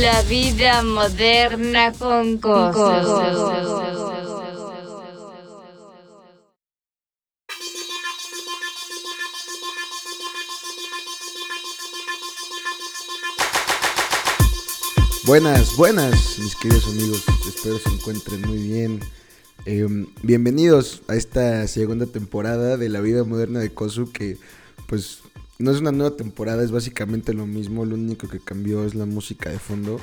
La vida moderna con cosas. Buenas, buenas, mis queridos amigos. Espero se encuentren muy bien. Em, bienvenidos a esta segunda temporada de La vida moderna de Kosu, que pues no es una nueva temporada, es básicamente lo mismo. Lo único que cambió es la música de fondo.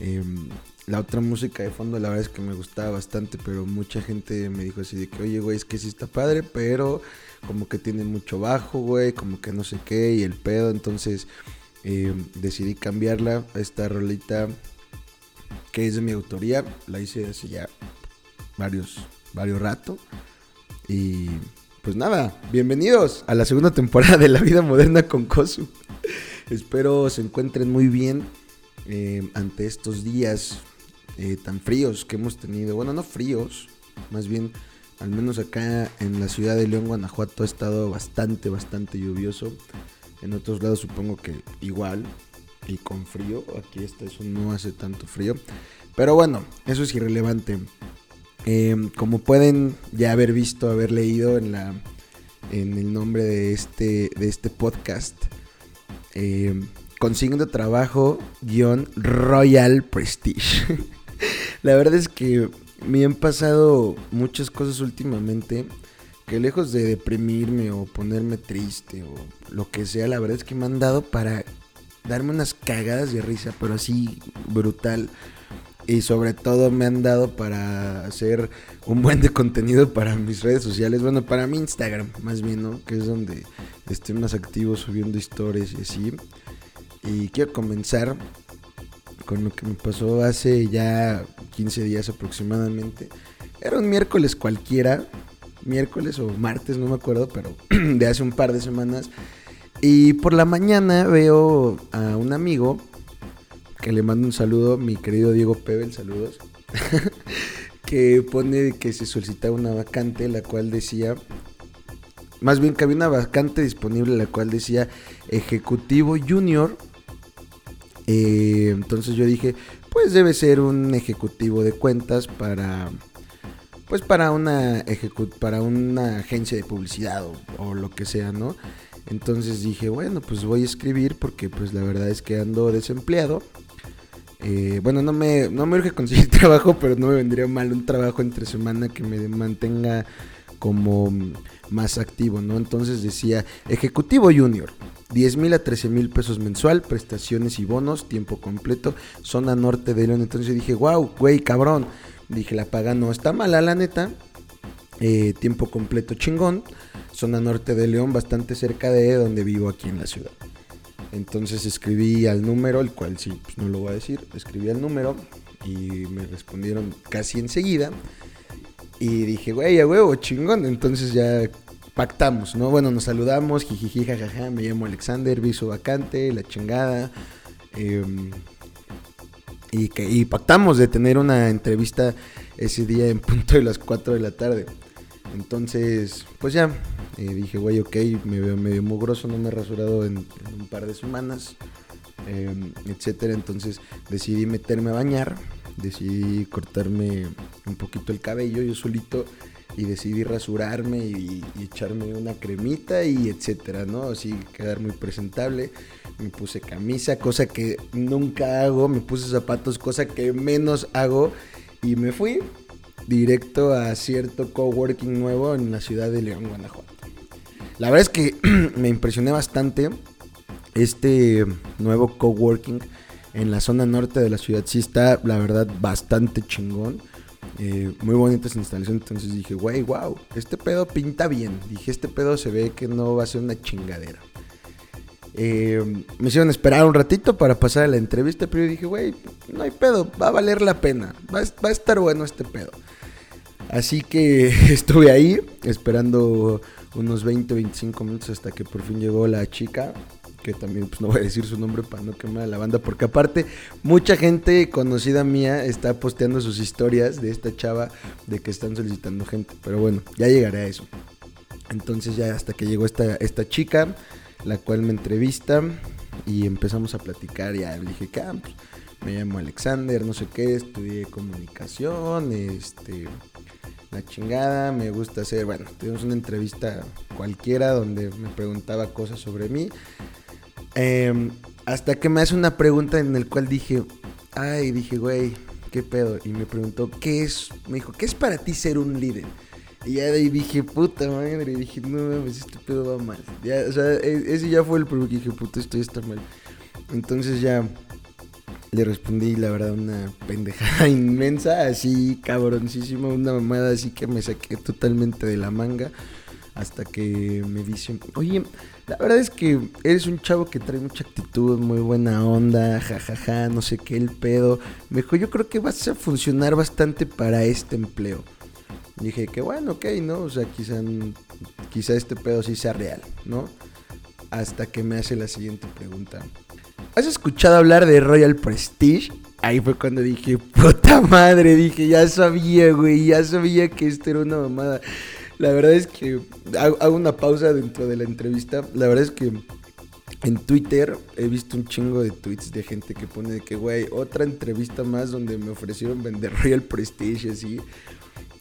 Em, la otra música de fondo, la verdad es que me gustaba bastante, pero mucha gente me dijo así de que, oye, güey, es que sí está padre, pero como que tiene mucho bajo, güey, como que no sé qué, y el pedo, entonces eh, decidí cambiarla a esta rolita que es de mi autoría. La hice hace ya varios, varios rato. Y pues nada, bienvenidos a la segunda temporada de La Vida Moderna con Kosu. Espero se encuentren muy bien eh, ante estos días eh, tan fríos que hemos tenido. Bueno, no fríos, más bien, al menos acá en la ciudad de León, Guanajuato, ha estado bastante, bastante lluvioso. En otros lados supongo que igual y con frío. Aquí está, eso no hace tanto frío. Pero bueno, eso es irrelevante. Em, como pueden ya haber visto, haber leído en la en el nombre de este de este podcast, eh, consigno trabajo guion Royal Prestige. la verdad es que me han pasado muchas cosas últimamente que lejos de deprimirme o ponerme triste o lo que sea, la verdad es que me han dado para darme unas cagadas de risa, pero así brutal. Y sobre todo me han dado para hacer un buen de contenido para mis redes sociales. Bueno, para mi Instagram, más bien, ¿no? Que es donde estoy más activo subiendo historias y así. Y quiero comenzar con lo que me pasó hace ya 15 días aproximadamente. Era un miércoles cualquiera, miércoles o martes, no me acuerdo, pero de hace un par de semanas. Y por la mañana veo a un amigo que le mando un saludo, mi querido Diego Pebel, saludos, que pone que se solicitaba una vacante, la cual decía, más bien que había una vacante disponible, la cual decía Ejecutivo Junior. Eh, entonces yo dije, pues debe ser un ejecutivo de cuentas para pues para una para una agencia de publicidad o, lo que sea, ¿no? Entonces dije, bueno, pues voy a escribir porque pues la verdad es que ando desempleado. Eh, bueno, no me, no me urge conseguir trabajo, pero no me vendría mal un trabajo entre semana que me mantenga como más activo, ¿no? Entonces decía, Ejecutivo Junior, 10 mil a 13 mil pesos mensual, prestaciones y bonos, tiempo completo, zona norte de León. Entonces dije, wow, güey, cabrón. Dije, la paga no está mala, la neta. Eh, tiempo completo chingón. Zona norte de León, bastante cerca de donde vivo aquí en la ciudad. Entonces escribí al número, el cual sí, pues no lo voy a decir. Escribí al número y me respondieron casi enseguida. Y dije, güey, a huevo, chingón. Entonces ya pactamos, ¿no? Bueno, nos saludamos, jijiji, jajaja, me llamo Alexander, vi su vacante, la chingada. Eh, y, que, pactamos de tener una entrevista ese día en punto de las 4 de la tarde. Entonces, pues ya, eh, dije, güey, ok, me veo medio mugroso, no me he rasurado en, un par de semanas, em, etcétera. Entonces decidí meterme a bañar, decidí cortarme un poquito el cabello yo solito y decidí rasurarme y, echarme una cremita y etcétera, ¿no? Así quedar muy presentable. Me puse camisa, cosa que nunca hago, me puse zapatos, cosa que menos hago y me fui directo a cierto coworking nuevo en la ciudad de León, Guanajuato. La verdad es que me impresioné bastante este nuevo coworking en la zona norte de la ciudad. Sí está, la verdad, bastante chingón. Eh, muy bonitas instalaciones. Entonces dije, güey, wow, este pedo pinta bien. Dije, este pedo se ve que no va a ser una chingadera. Eh, me hicieron esperar un ratito para pasar a la entrevista, pero yo dije, güey, no hay pedo, va a valer la pena. Va, va a estar bueno este pedo. Así que estuve ahí esperando unos 20, 25 minutos hasta que por fin llegó la chica que también pues no voy a decir su nombre para no quemar a la banda, porque aparte mucha gente conocida mía está posteando sus historias de esta chava de que están solicitando gente, pero bueno, ya llegaré a eso. Entonces ya hasta que llegó esta, esta chica, la cual me entrevista y empezamos a platicar, ya le dije que ah, pues, me llamo Alexander, no sé qué, estudié comunicación, este la chingada, me gusta hacer, bueno, tuvimos una entrevista cualquiera donde me preguntaba cosas sobre mí. Em, hasta que me hace una pregunta en la cual dije, ay, dije, güey, ¿qué pedo? Y me preguntó, ¿qué es? Me dijo, ¿qué es para ti ser un líder? Y ya de ahí dije, puta madre, y dije, no mames, este pedo va mal. Ya, o sea, e, ese ya fue el primero que dije, puta, esto ya está mal. Entonces ya le respondí, la verdad, una pendejada inmensa, así cabroncísima, una mamada así que me saqué totalmente de la manga. Hasta que me dice, oye, la verdad es que eres un chavo que trae mucha actitud, muy buena onda, jajaja, no sé qué, el pedo. Me dijo, yo creo que vas a funcionar bastante para este empleo. dije que bueno, ok, ¿no? O sea, quizá, quizá este pedo sí sea real, ¿no? Hasta que me hace la siguiente pregunta. ¿Has escuchado hablar de Royal Prestige? Ahí fue cuando dije, puta madre, dije, ya sabía, güey, ya sabía que esto era una mamada. La verdad es que hago una pausa dentro de la entrevista. La verdad es que en Twitter he visto un chingo de tweets de gente que pone de que, güey, otra entrevista más donde me ofrecieron vender Royal Prestige así.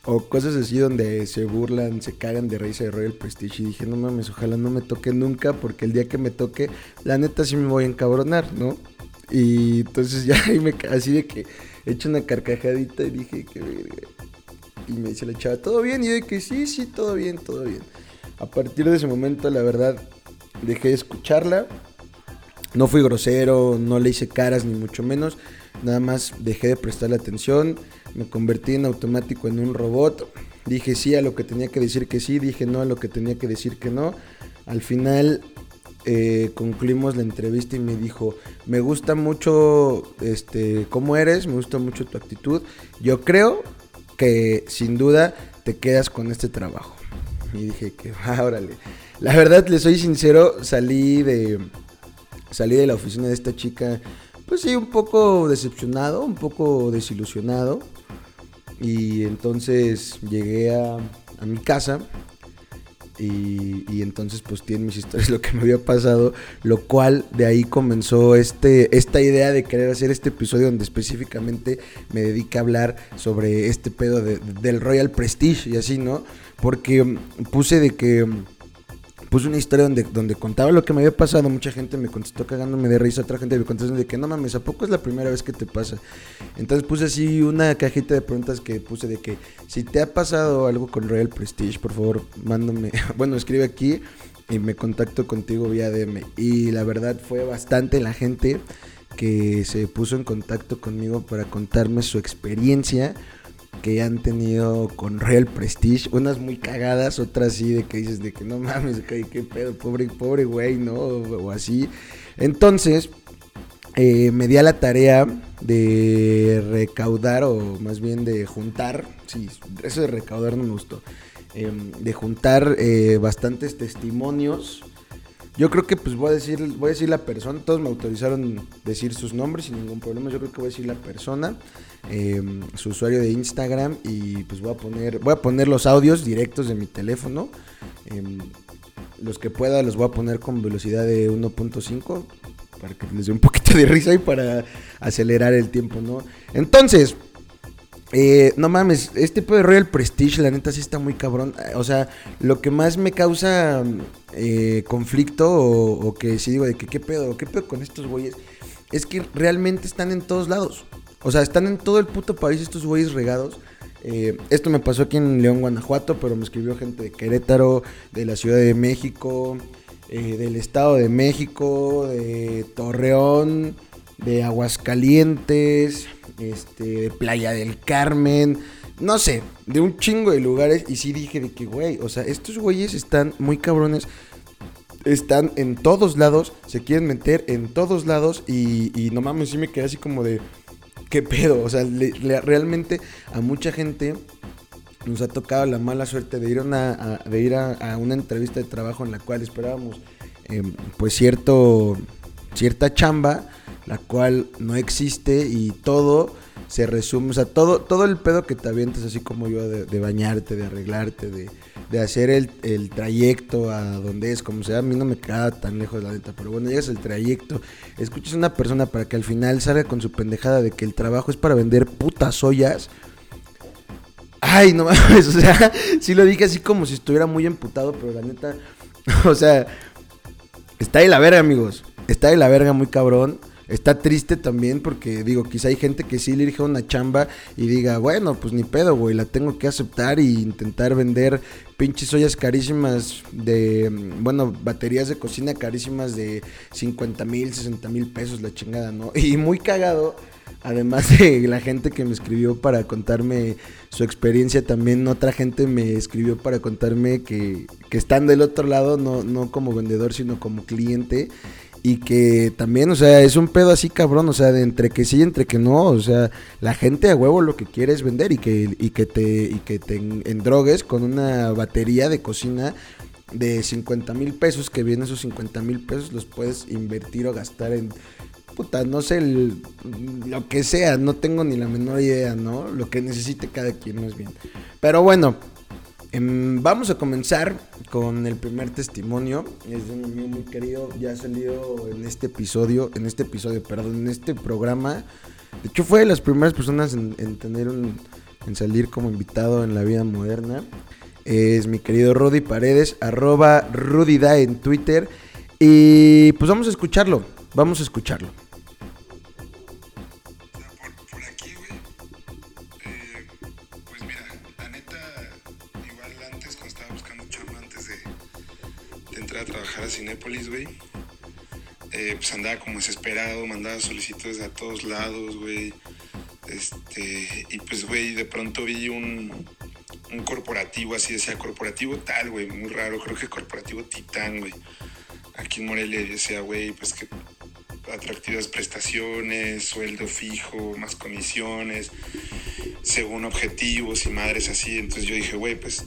O cosas así donde se burlan, se cagan de risa de Royal Prestige. Y dije, no mames, ojalá no me toque nunca, porque el día que me toque, la neta sí me voy a encabronar, ¿no? Y entonces ya ahí me así de que he hecho una carcajadita y dije, que Y me dice la chava, ¿todo bien? Y yo que sí, sí, todo bien, todo bien. A partir de ese momento, la verdad, dejé de escucharla. No fui grosero, no le hice caras, ni mucho menos. Nada más dejé de prestarle atención me convertí en automático en un robot. Dije sí a lo que tenía que decir que sí, dije no a lo que tenía que decir que no. Al final eh, concluimos la entrevista y me dijo, me gusta mucho este, cómo eres, me gusta mucho tu actitud. Yo creo sin duda te quedas con este trabajo. Y dije que, ah, órale. La verdad, le soy sincero, salí de, salí de la oficina de esta chica, pues sí, un poco decepcionado, un poco desilusionado. Y entonces llegué a, mi casa y, entonces pues tienen mis historias lo que me había pasado, lo cual de ahí comenzó este, esta idea de querer hacer este episodio donde específicamente me dedica a hablar sobre este pedo del Royal Prestige y así, ¿no? Porque puse de que puse una historia donde, donde contaba lo que me había pasado. Mucha gente me contestó cagándome de risa, otra gente me contestó de que no mames, ¿a poco es la primera vez que te pasa? Entonces puse así una cajita de preguntas que puse de que si te ha pasado algo con Royal Prestige, por favor, mándame, bueno, escribe aquí y me contacto contigo vía DM. Y la verdad fue bastante la gente que se puso en contacto conmigo para contarme su experiencia que han tenido con Real Prestige, unas muy cagadas, otras sí de que dices de que no mames, qué, pedo, pobre, pobre güey, ¿no? O, así. Entonces, eh, me di a la tarea de recaudar, o más bien de juntar, sí, eso de recaudar no me gustó, em, de juntar eh, bastantes testimonios yo creo que pues voy a decir, voy a decir la persona, todos me autorizaron decir sus nombres sin ningún problema. Yo creo que voy a decir la persona, em, su usuario de Instagram y pues voy a poner, voy a poner los audios directos de mi teléfono. Em, los que pueda los voy a poner con velocidad de 1.5 para que les dé un poquito de risa y para acelerar el tiempo, ¿no? Entonces, eh, no mames, este pedo de Royal Prestige, la neta sí está muy cabrón. O sea, lo que más me causa eh, conflicto o, que si digo de que qué pedo, qué pedo con estos güeyes, es que realmente están en todos lados. O sea, están en todo el puto país estos güeyes regados. Eh, esto me pasó aquí en León, Guanajuato, pero me escribió gente de Querétaro, de la Ciudad de México, del Estado de México, de Torreón, de Aguascalientes este, de Playa del Carmen, no sé, de un chingo de lugares. Y sí dije de que, güey, o sea, estos güeyes están muy cabrones. Están en todos lados, se quieren meter en todos lados y, no mames, sí me quedé así como de, ¿qué pedo? O sea, realmente a mucha gente nos ha tocado la mala suerte de ir, a de ir a, una entrevista de trabajo en la cual esperábamos em, pues cierto, cierta chamba, la cual no existe y todo se resume, o sea, todo, todo el pedo que te avientas, así como yo, de, bañarte, de arreglarte, de, de hacer el, el, trayecto a donde es, como sea, a mí no me queda tan lejos la neta, pero bueno, llegas al trayecto, escuchas a una persona para que al final salga con su pendejada de que el trabajo es para vender putas ollas. Ay, no mames, o sea, sí lo dije así como si estuviera muy emputado, pero la neta, o sea, está de la verga, amigos, está de la verga muy cabrón. Está triste también porque, digo, quizá hay gente que sí le dirige una chamba y diga, bueno, pues ni pedo, güey, la tengo que aceptar e intentar vender pinches ollas carísimas de, bueno, baterías de cocina carísimas de 50 mil, 60 mil pesos, la chingada, ¿no? Y muy cagado, además de la gente que me escribió para contarme su experiencia, también otra gente me escribió para contarme que, que están del otro lado, no, no como vendedor, sino como cliente y que también, o sea, es un pedo así cabrón, o sea, de entre que sí y entre que no, o sea, la gente a huevo lo que quiere es vender y que, y que te, y que te endrogues con una batería de cocina de 50 mil pesos, que bien esos 50 mil pesos los puedes invertir o gastar en, puta, no sé, lo que sea, no tengo ni la menor idea, ¿no? Lo que necesite cada quien, más bien. Pero bueno, vamos a comenzar con el primer testimonio. Es de un amigo muy querido. Ya ha salido en este episodio, en este episodio, perdón, en este programa. De hecho, fue de las primeras personas en, tener un, en salir como invitado en la vida moderna. Es mi querido Rudy Paredes, arroba RudyDa en Twitter. Y pues vamos a escucharlo. Vamos a escucharlo. Eh, pues andaba como desesperado, mandaba solicitudes a todos lados, güey. Este, y pues, güey, de pronto vi un, un corporativo, así decía, corporativo tal, güey, muy raro, creo que corporativo Titán, güey. Aquí en Morelia decía, güey, pues que atractivas prestaciones, sueldo fijo, más comisiones, según objetivos y madres así. Entonces yo dije, güey, pues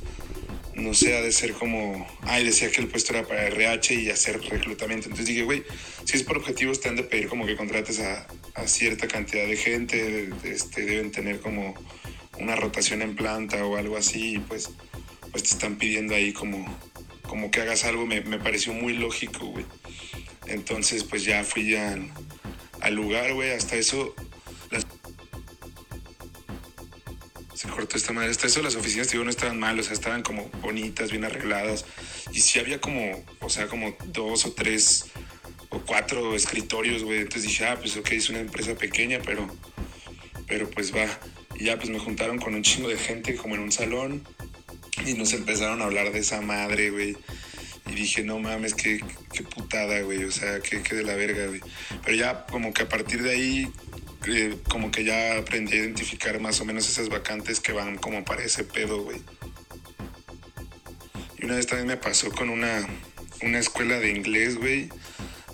no sé, ha de ser como, ay, decía que el puesto era para RH y hacer reclutamiento. Entonces dije, güey, si es por objetivos te han de pedir como que contrates a, cierta cantidad de gente, este, deben tener como una rotación en planta o algo así, y pues, pues te están pidiendo ahí como, como que hagas algo, me, me pareció muy lógico, güey. Entonces pues ya fui al, al lugar, güey, hasta eso se cortó esta madre. Hasta las oficinas, digo, no estaban mal, o sea, estaban como bonitas, bien arregladas. Y sí había como, o sea, como dos o tres o cuatro escritorios, güey. Entonces dije, ah, pues ok, es una empresa pequeña, pero, pero pues va. Y ya pues me juntaron con un chingo de gente como en un salón y nos empezaron a hablar de esa madre, güey. Y dije, no mames, qué, qué putada, güey. O sea, qué, qué de la verga, güey. Pero ya como que a partir de ahí como que ya aprendí a identificar más o menos esas vacantes que van como para ese pedo, güey. Y una vez también me pasó con una, una escuela de inglés, güey,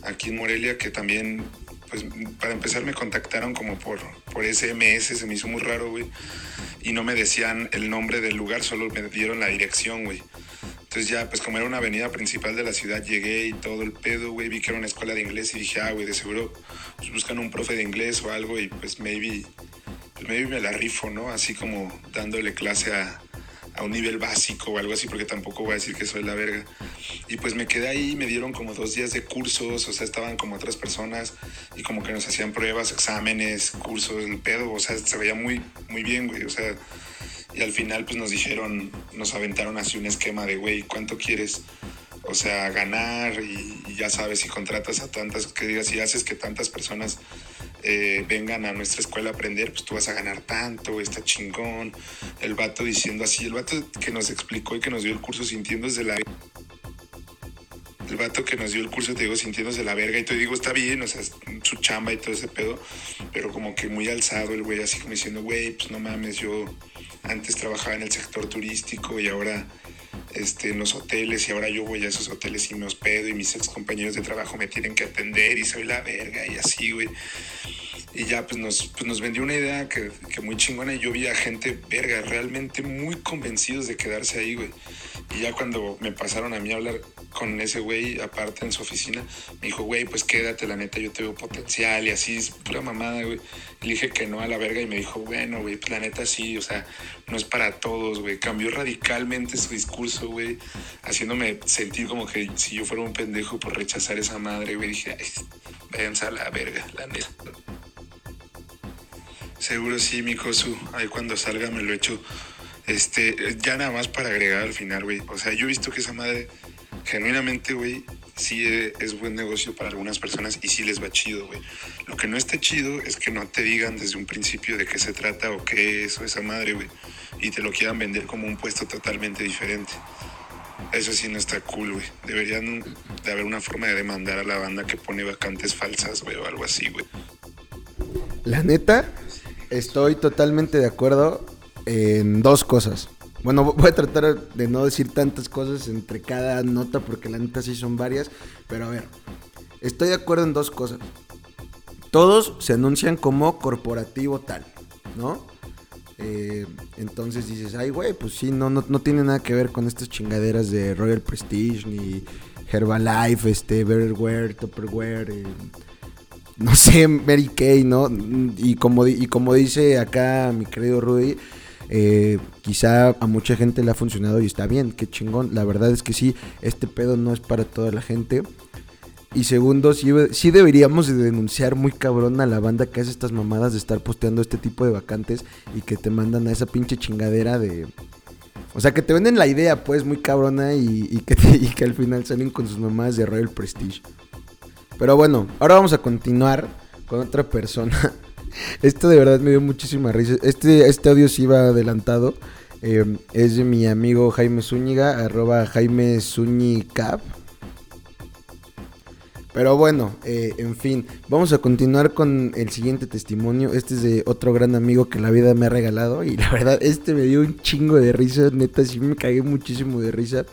aquí en Morelia, que también, pues para empezar me contactaron como por, por SMS, se me hizo muy raro, güey. Y no me decían el nombre del lugar, solo me dieron la dirección, güey. Entonces ya, pues como era una avenida principal de la ciudad, llegué y todo el pedo, güey, vi que era una escuela de inglés y dije, ah, güey, de seguro pues, buscan un profe de inglés o algo y pues maybe, pues maybe me la rifo, ¿no? Así como dándole clase a, a un nivel básico o algo así, porque tampoco voy a decir que soy la verga. Y pues me quedé ahí, me dieron como dos días de cursos, o sea, estaban como otras personas y como que nos hacían pruebas, exámenes, cursos, el pedo, o sea, se veía muy, muy bien, güey, o sea, y al final pues nos dijeron, nos aventaron así un esquema de, güey, ¿cuánto quieres? O sea, ganar y, ya sabes, si contratas a tantas, que digas, si haces que tantas personas eh, vengan a nuestra escuela a aprender, pues tú vas a ganar tanto, está chingón. El vato diciendo así, el vato que nos explicó y que nos dio el curso sintiendo desde la... El vato que nos dio el curso, te digo, sintiéndose la verga y te digo, está bien, o sea, su chamba y todo ese pedo, pero como que muy alzado el güey, así como diciendo, güey, pues no mames, yo antes trabajaba en el sector turístico y ahora este, en los hoteles y ahora yo voy a esos hoteles y me hospedo y mis ex compañeros de trabajo me tienen que atender y soy la verga y así, güey. Y ya pues nos, pues nos vendió una idea que, que, muy chingona y yo vi a gente verga, realmente muy convencidos de quedarse ahí, güey. Y ya cuando me pasaron a mí a hablar con ese güey aparte en su oficina. Me dijo, güey, pues quédate, la neta, yo te veo potencial y así, es pura mamada, güey. Le dije que no a la verga y me dijo, bueno, güey, pues la neta sí, o sea, no es para todos, güey. Cambió radicalmente su discurso, güey, haciéndome sentir como que si yo fuera un pendejo por rechazar esa madre, güey. Dije, ay, váyanse a la verga, la neta. Seguro sí, mi Kosu. Ahí cuando salga me lo echo. Este, ya nada más para agregar al final, güey. O sea, yo he visto que esa madre, genuinamente, güey, sí e- es buen negocio para algunas personas y sí les va chido, güey. Lo que no está chido es que no te digan desde un principio de qué se trata o qué es o esa madre, güey. Y te lo quieran vender como un puesto totalmente diferente. Eso sí no está cool, güey. Deberían de haber una forma de demandar a la banda que pone vacantes falsas, güey, o algo así, güey. La neta, estoy totalmente de acuerdo en dos cosas. Bueno, voy a tratar de no decir tantas cosas entre cada nota porque la neta sí son varias. Pero a ver, estoy de acuerdo en dos cosas. Todos se anuncian como corporativo tal, ¿no? Eh, entonces dices, ay, güey, pues sí, no, no, no tiene nada que ver con estas chingaderas de Royal Prestige ni Herbalife, este, Betterware, Tupperware, eh, no sé, Mary Kay, ¿no? Y como, y como dice acá mi querido Rudy, eh, quizá a mucha gente le ha funcionado y está bien, qué chingón. La verdad es que sí, este pedo no es para toda la gente. Y segundo, sí, sí deberíamos de denunciar muy cabrón a la banda que hace estas mamadas de estar posteando este tipo de vacantes y que te mandan a esa pinche chingadera de... O sea, que te venden la idea, pues, muy cabrona y, que, y que al final salen con sus mamadas de Royal Prestige. Pero bueno, ahora vamos a continuar con otra persona. Esto de verdad me dio muchísima risa. Este, este audio sí iba adelantado. Eh, es de mi amigo Jaime Zúñiga, arroba Jaime Zúñicap. Pero bueno, eh, en fin, vamos a continuar con el siguiente testimonio. Este es de otro gran amigo que la vida me ha regalado. Y la verdad, este me dio un chingo de risa. Neta, sí me cagué muchísimo de risa.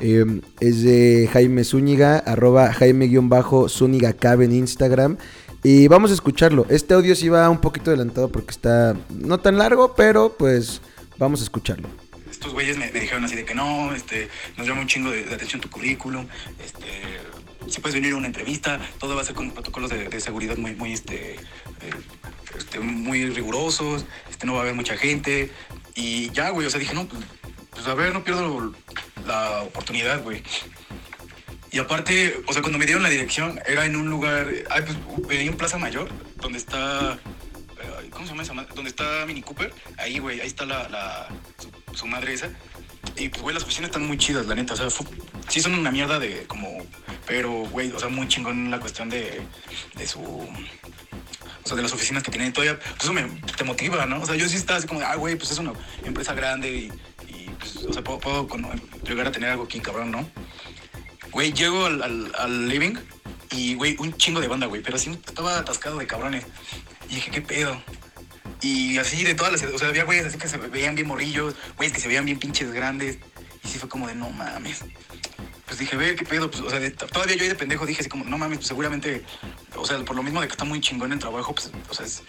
Eh, es de Jaime Zúñiga, arroba Jaime-Zúñiga Cab en Instagram. Y vamos a escucharlo. Este audio sí va un poquito adelantado porque está no tan largo, pero pues vamos a escucharlo. estos güeyes me, dijeron así de que no, este, nos llama un chingo de, de atención tu currículum, este, si puedes venir a una entrevista, todo va a ser con protocolos de, de seguridad muy, muy, este, eh, este, muy rigurosos, este, no va a haber mucha gente, y ya, güey, o sea, dije, no, pues, pues, a ver, no pierdo la oportunidad, güey. Y aparte, o sea, cuando me dieron la dirección, era en un lugar, ay, pues, venía en Plaza Mayor, donde está, ¿cómo se llama esa? Donde está Mini Cooper, ahí, güey, ahí está la, su, madre esa. Y pues, güey, las oficinas están muy chidas, la neta. O sea, fu- sí son una mierda de como. Pero, güey, o sea, muy chingón la cuestión de, de su. O sea, de las oficinas que tienen todavía. Pues eso me, te motiva, ¿no? O sea, yo sí estaba así como de, ah, güey, pues es una empresa grande y, y, pues, o sea, puedo, llegar a tener algo aquí, cabrón, ¿no? Güey, llego al, al, living y, güey, un chingo de banda, güey. Pero así estaba atascado de cabrones. Y dije, ¿qué pedo? Y así de todas las... O sea, había güeyes así que se veían bien morrillos, güeyes que se veían bien pinches grandes. Y sí fue como de, no mames. Pues dije, ve, ¿qué pedo? Pues, o sea, de- todavía yo ahí de pendejo dije así como, no mames, pues seguramente... O sea, por lo mismo de que está muy chingón el trabajo, pues, o sea, es...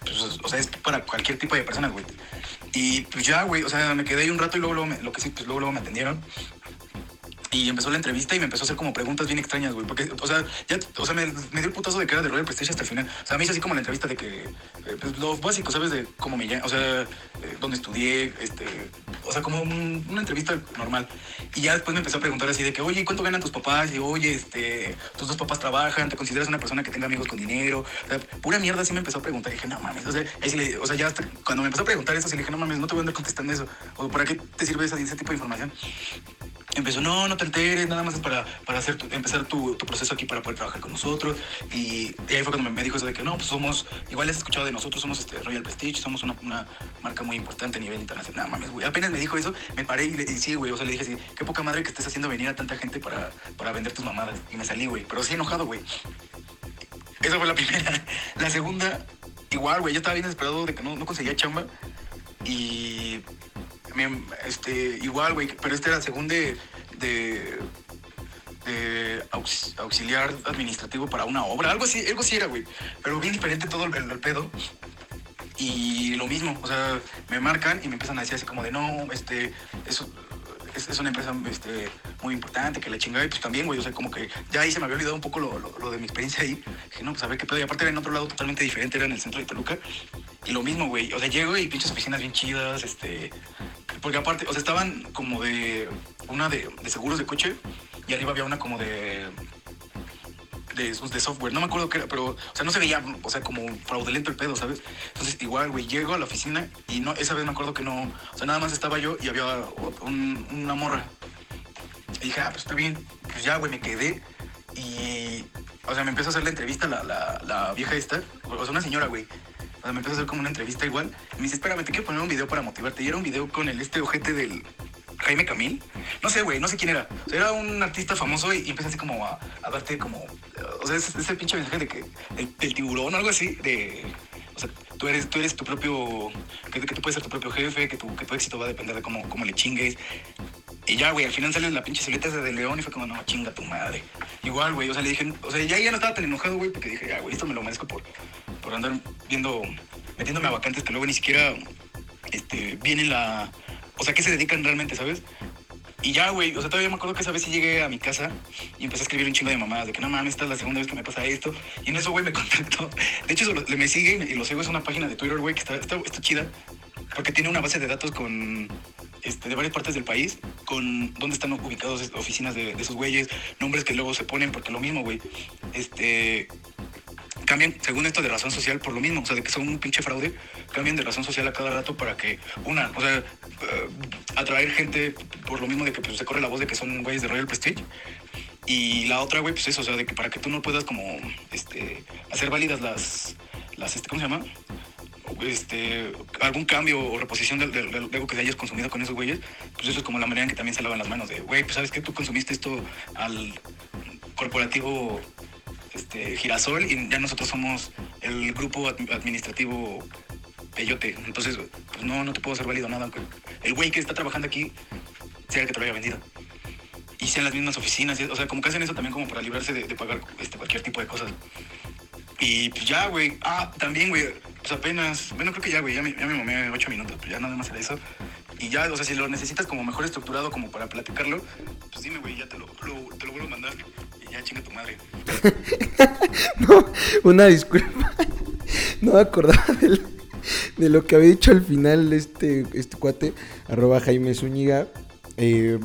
pues, o sea, es para cualquier tipo de persona, güey. Y pues ya, güey, o sea, me quedé ahí un rato y luego, lo que sí, pues luego, luego me atendieron. Y empezó la entrevista y me empezó a hacer como preguntas bien extrañas, güey. Porque, o sea, ya, o sea, me, dio el putazo de era de Royal Prestige hasta el final. O sea, me hizo así como la entrevista de que, eh, pues, lo básico, ¿sabes? De cómo me llamo, o sea, eh, dónde estudié, este, o sea, como un- una entrevista normal. Y ya después me empezó a preguntar así de que, oye, ¿cuánto ganan tus papás? Y, oye, este, tus dos papás trabajan, ¿te consideras una persona que tenga amigos con dinero? O sea, pura mierda así me empezó a preguntar. Y dije, no mames, o sea ya hasta cuando me empezó a preguntar eso, sí le dije, no mames, no te voy a andar contestando eso. ¿O para qué te sirve ese, ese tipo de información? Empezó, no, no te alteres, nada más es para, para hacer empezar tu, proceso aquí para poder trabajar con nosotros. Y, ahí fue cuando me, dijo eso de que no, pues somos, igual has escuchado de nosotros, somos este Royal Prestige, somos una, una marca muy importante a nivel internacional. Nada mames, güey. Apenas me dijo eso, me paré y, le, y güey, o sea, le dije así, qué poca madre que estés haciendo venir a tanta gente para, para vender tus mamadas. Y me salí, güey, pero sí enojado, güey. Esa fue la primera. La segunda, igual, güey, yo estaba bien desesperado de que no, no conseguía chamba. Y me- este, igual, güey, pero este era según de, de, de aux- auxiliar administrativo para una obra, algo así, algo así era, güey, pero bien diferente todo el, pedo. Y lo mismo, o sea, me marcan y me empiezan a decir así como de, no, este, eso, es, una empresa este, muy importante, que la chingada, y pues también, güey, o sea, como que ya ahí se me había olvidado un poco lo, lo- lo de mi experiencia ahí. Dije, no, pues a ver qué pedo. Y aparte era en otro lado totalmente diferente, era en el centro de Toluca. Y lo mismo, güey, o sea, llego y pinches oficinas bien chidas, este... Porque aparte, o sea, estaban como de... Una de, de seguros de coche y arriba había una como de de, de software, no me acuerdo qué era, pero, o sea, no se veía, o sea, como fraudulento el pedo, ¿sabes? Entonces, igual, güey, llego a la oficina y no, esa vez me acuerdo que no, o sea, nada más estaba yo y había un- una morra. Y dije, ah, pues está bien, pues ya, güey, me quedé y, o sea, me empezó a hacer la entrevista la, la, la vieja esta, o sea, una señora, güey. O sea, me empezó a hacer como una entrevista igual. Y me dice, espérame, te quiero poner un video para motivarte. Y era un video con el este ojete del Jaime Camil. No sé, güey, no sé quién era. O sea, era un artista famoso y, y empecé así como a, a darte como... O sea, ese, ese pinche mensaje de que... El, tiburón o algo así, de... O sea, tú eres, tú eres tu propio... Que, que tú puedes ser tu propio jefe, que tu, que tu éxito va a depender de cómo, cómo le chingues. Y ya, güey, al final sale la pinche esa de León y fue como, no, chinga tu madre. Igual, güey, o sea, le dije, o sea, ya, ya no estaba tan enojado, güey, porque dije, ya, güey, esto me lo merezco por, por andar viendo, metiéndome a vacantes que luego ni siquiera, este, vienen la, o sea, ¿qué se dedican realmente, sabes? Y ya, güey, o sea, todavía me acuerdo que esa vez sí llegué a mi casa y empecé a escribir un chingo de mamadas, de que no mames, esta es la segunda vez que me pasa esto. Y en eso, güey, me contactó. De hecho, lo- me sigue y lo sigo, es una página de Twitter, güey, que está, está, chida, porque tiene una base de datos con, este, de varias partes del país, con dónde están ubicados es- oficinas de, de esos güeyes, nombres que luego se ponen, porque lo mismo, güey, este, cambian, según esto, de razón social por lo mismo, o sea, de que son un pinche fraude, cambian de razón social a cada rato para que, una, o sea, eh, atraer gente por lo mismo de que pues, se corre la voz de que son güeyes de Royal Prestige. Y la otra, güey, pues eso, o sea, de que para que tú no puedas como, este, hacer válidas las, las, este, ¿cómo se llama? Este, algún cambio o reposición del, del- de algo que hayas consumido con esos güeyes, pues eso es como la manera en que también se lavan las manos de, güey, pues sabes que tú consumiste esto al corporativo este, Girasol y ya nosotros somos el grupo ad- administrativo Peyote. Entonces, pues no, no te puedo hacer válido nada. El güey que está trabajando aquí sea el que te lo haya vendido. Y sean las mismas oficinas. O sea, como que hacen eso también como para librarse de, pagar este, cualquier tipo de cosas. Y pues ya, güey. Ah, también, güey. Pues apenas, bueno, creo que ya, güey. Ya me, ya mamé ocho minutos. Pues ya nada más era eso. Y ya, o sea, si lo necesitas como mejor estructurado como para platicarlo, pues dime, güey, ya te lo- te lo vuelvo a mandar. Ya chinga tu madre. No, una disculpa. No me acordaba de lo que había dicho al final este, este cuate, arroba Jaime Zúñiga. Eh,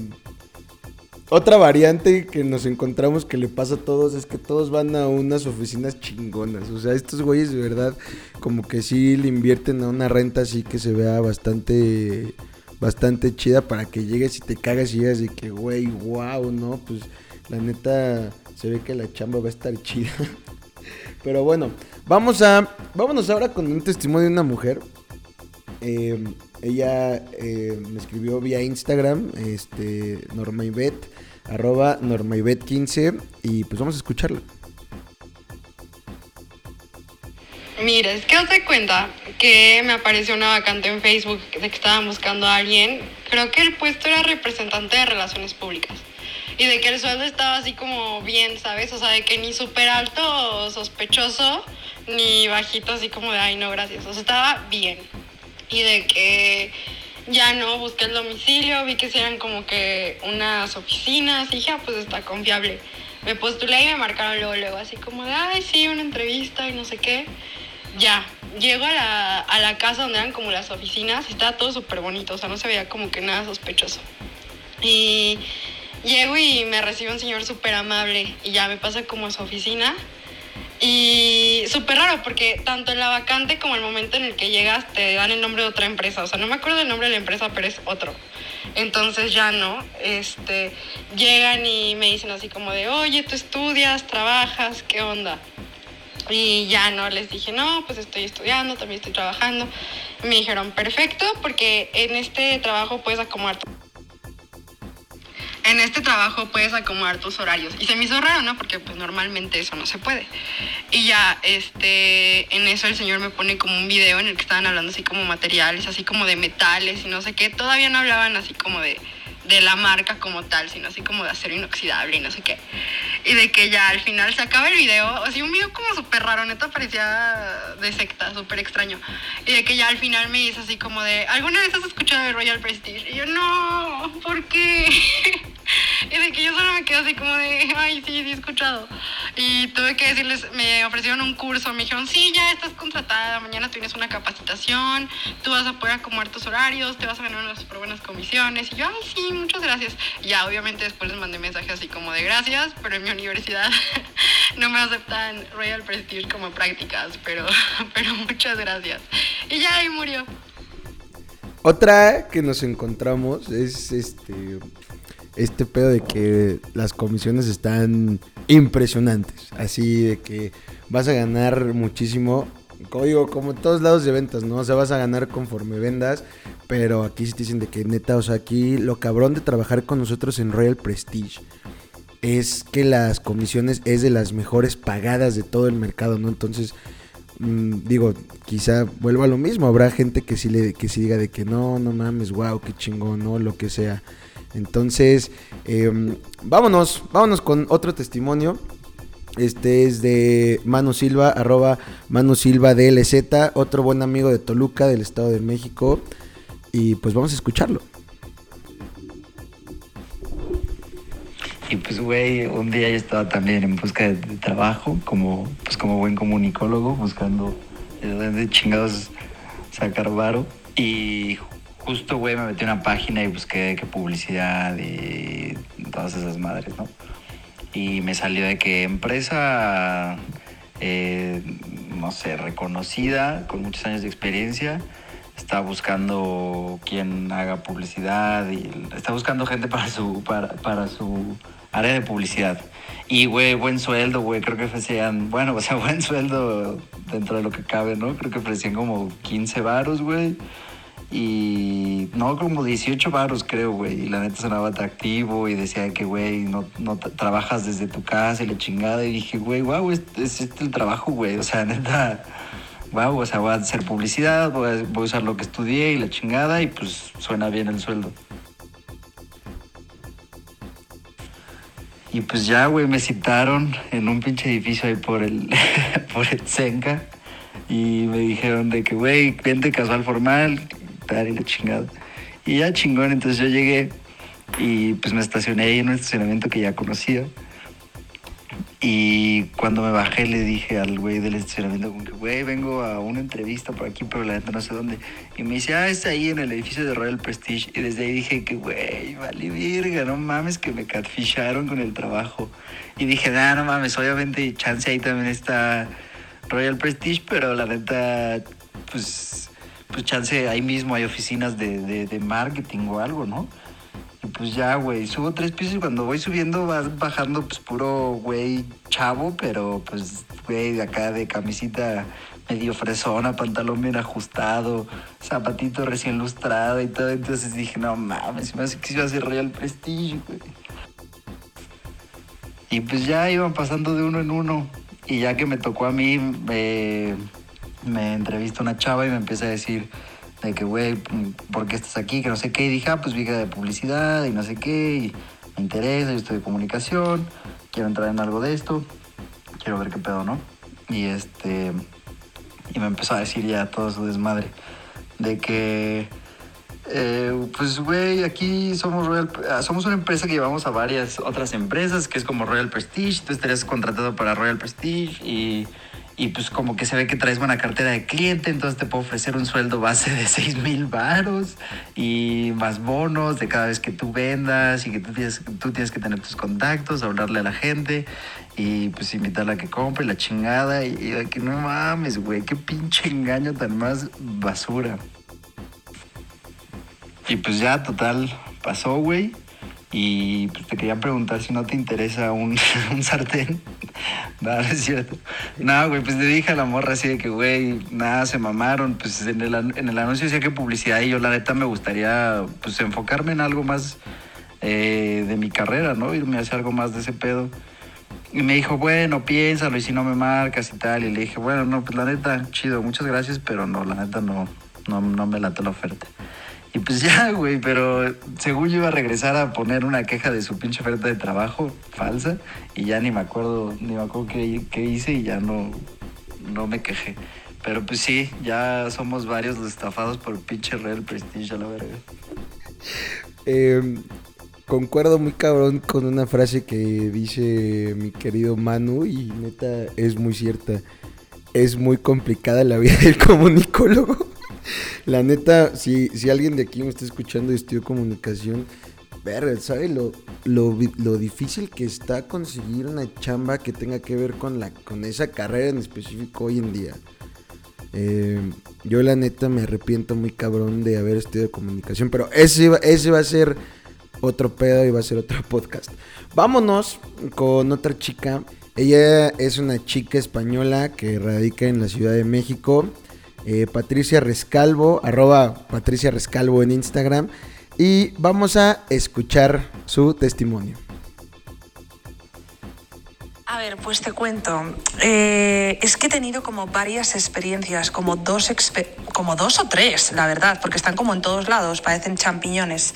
otra variante que nos encontramos que le pasa a todos es que todos van a unas oficinas chingonas. O sea, estos güeyes de verdad como que sí le invierten a una renta así que se vea bastante bastante chida para que llegues y te cagas y digas de que, güey, wow, ¿no? Pues la neta se ve que la chamba va a estar chida. Pero bueno, vamos a. Vámonos ahora con un testimonio de una mujer. Eh, ella eh, me escribió vía Instagram, este, Normaibet, arroba Normaibet15, y pues vamos a escucharla. Mira, es que de cuenta que me apareció una vacante en Facebook de que estaban buscando a alguien. Creo que el puesto era representante de relaciones públicas. Y de que el sueldo estaba así como bien, ¿sabes? O sea, de que ni súper alto sospechoso, ni bajito así como de, ay, no, gracias. O sea, estaba bien. Y de que ya no busqué el domicilio, vi que sí eran como que unas oficinas, y dije, ah, pues está confiable. Me postulé y me marcaron luego, luego, así como de, ay, sí, una entrevista y no sé qué. Ya, llego a la, a la casa donde eran como las oficinas y estaba todo súper bonito, o sea, no se veía como que nada sospechoso. Y llego y me recibe un señor súper amable y ya me pasa como a su oficina. Y súper raro porque tanto en la vacante como el momento en el que llegas te dan el nombre de otra empresa. O sea, no me acuerdo el nombre de la empresa, pero es otro. Entonces ya no, este, llegan y me dicen así como de, oye, tú estudias, trabajas, ¿qué onda? Y ya no, les dije, no, pues estoy estudiando, también estoy trabajando. Me dijeron, perfecto, porque en este trabajo puedes acomodar en este trabajo puedes acomodar tus horarios. Y se me hizo raro, ¿no? Porque pues normalmente eso no se puede. Y ya, este, en eso el señor me pone como un video en el que estaban hablando así como materiales, así como de metales y no sé qué. Todavía no hablaban así como de, de la marca como tal, sino así como de acero inoxidable y no sé qué. Y de que ya al final se acaba el video, así un video como súper raro, neta parecía de secta, súper extraño. Y de que ya al final me dice así como de, ¿alguna vez has escuchado de Royal Prestige? Y yo, no, ¿por qué? y de que yo solo me quedo así como de, ay, sí, sí he escuchado. Y tuve que decirles, me ofrecieron un curso, me dijeron, sí, ya estás contratada, mañana tienes una capacitación, tú vas a poder acomodar tus horarios, te vas a ganar unas súper buenas comisiones. Y yo, ay, sí, muchas gracias. Ya, obviamente, después les mandé mensajes así como de gracias, pero en mi universidad no me aceptan Royal Prestige como prácticas, pero, pero muchas gracias. Y ya ahí murió. Otra que nos encontramos es este este pedo de que las comisiones están impresionantes. Así de que vas a ganar muchísimo. Como como en todos lados de ventas, ¿no? O sea, vas a ganar conforme vendas. Pero aquí sí te dicen de que neta, o sea, aquí lo cabrón de trabajar con nosotros en Royal Prestige es que las comisiones es de las mejores pagadas de todo el mercado, ¿no? Entonces, mm, digo, quizá vuelva a lo mismo. Habrá gente que sí, le, que sí diga de que no, no mames, wow, qué chingón, ¿no? Lo que sea. Entonces, em, vámonos, vámonos con otro testimonio. Este es de Manu Silva, arroba Manu Silva DLZ, otro buen amigo de Toluca, del Estado de México. Y pues vamos a escucharlo. Y pues, güey, un día yo estaba también en busca de, trabajo, como, pues, como buen comunicólogo, buscando de chingados sacar varo. Y justo, güey, me metí a una página y busqué que publicidad y todas esas madres, ¿no? Y me salió de que empresa, eh, no sé, reconocida, con muchos años de experiencia, está buscando quien haga publicidad y está buscando gente para su, para, para su área de publicidad. Y, güey, buen sueldo, güey, creo que ofrecían, bueno, o sea, buen sueldo dentro de lo que cabe, ¿no? Creo que ofrecían como 15 varos, güey. Y no, como 18 varos creo, güey. Y la neta sonaba atractivo y decía que, güey, no, no tra- trabajas desde tu casa y la chingada. Y dije, güey, wow, es, es este el trabajo, güey. O sea, neta, wow, o sea, voy a hacer publicidad, voy a, voy a usar lo que estudié y la chingada y pues suena bien el sueldo. Y pues ya, güey, me citaron en un pinche edificio ahí por el, por el Senca. Y me dijeron de que, güey, vente casual formal, tal y la chingada. Y ya chingón, entonces yo llegué y pues me estacioné ahí en un estacionamiento que ya conocía. Y cuando me bajé le dije al güey del estacionamiento como que, güey, vengo a una entrevista por aquí, pero la neta no sé dónde. Y me dice, ah, está ahí en el edificio de Royal Prestige. Y desde ahí dije que, güey, vale virga, no mames que me catfisharon con el trabajo. Y dije, nah, no mames, obviamente chance ahí también está Royal Prestige, pero la neta, pues, pues chance ahí mismo hay oficinas de, de, marketing o algo, ¿no? Y pues ya, güey, subo tres pisos y cuando voy subiendo vas bajando pues puro güey chavo, pero pues güey de acá de camisita medio fresona, pantalón bien ajustado, zapatito recién lustrado y todo. Entonces dije, no mames, me hace que iba a ser Royal Prestige, güey. Y pues ya iban pasando de uno en uno. Y ya que me tocó a mí, me, me entrevista una chava y me empieza a decir de que, güey, ¿por qué estás aquí? Que no sé qué. Y dije, ah, pues vieja de publicidad y no sé qué. Y me interesa, yo estoy de comunicación, quiero entrar en algo de esto. Quiero ver qué pedo, ¿no? Y este... Y me empezó a decir ya todo su desmadre. De que... Eh, pues, güey, aquí somos Royal, ah, somos una empresa que llevamos a varias otras empresas, que es como Royal Prestige. Tú estarías contratado para Royal Prestige y, y pues como que se ve que traes buena cartera de cliente, entonces te puedo ofrecer un sueldo base de 6 mil varos y más bonos de cada vez que tú vendas y que tú tienes, que tener tus contactos, hablarle a la gente y pues invitarla a que compre la chingada y, y que no mames, güey, qué pinche engaño tan más basura. Y pues ya, total, pasó, güey. Y pues te quería preguntar si no te interesa un, sartén. nada, es cierto. Nada, güey, pues le dije a la morra así de que, güey, nada, se mamaron. Pues en el, en el anuncio decía que publicidad y yo la neta me gustaría pues enfocarme en algo más eh, de mi carrera, ¿no? Irme hacia algo más de ese pedo. Y me dijo, bueno, piénsalo y si no me marcas y tal. Y le dije, bueno, no, pues la neta, chido, muchas gracias, pero no, la neta no, no, no me late la oferta. Y pues ya, güey, pero según yo iba a regresar a poner una queja de su pinche oferta de trabajo falsa y ya ni me acuerdo, ni me acuerdo qué, hice y ya no, no me quejé. Pero pues sí, ya somos varios los estafados por pinche Real Prestige a la verga. Eh, concuerdo muy cabrón con una frase que dice mi querido Manu y neta es muy cierta. Es muy complicada la vida del comunicólogo. La neta, si, si alguien de aquí me está escuchando y estudió comunicación, verga, ¿sabe lo, lo, lo difícil que está conseguir una chamba que tenga que ver con, la, con esa carrera en específico hoy en día? Eh, yo la neta me arrepiento muy cabrón de haber estudiado comunicación, pero ese, ese va a ser otro pedo y va a ser otro podcast. Vámonos con otra chica. Ella es una chica española que radica en la Ciudad de México. Eh, Patricia Rescalvo, arroba Patricia Rescalvo en Instagram. Y vamos a escuchar su testimonio. A ver, pues te cuento. Eh, es que he tenido como varias experiencias, como dos, expe- como dos o tres, la verdad, porque están como en todos lados, parecen champiñones.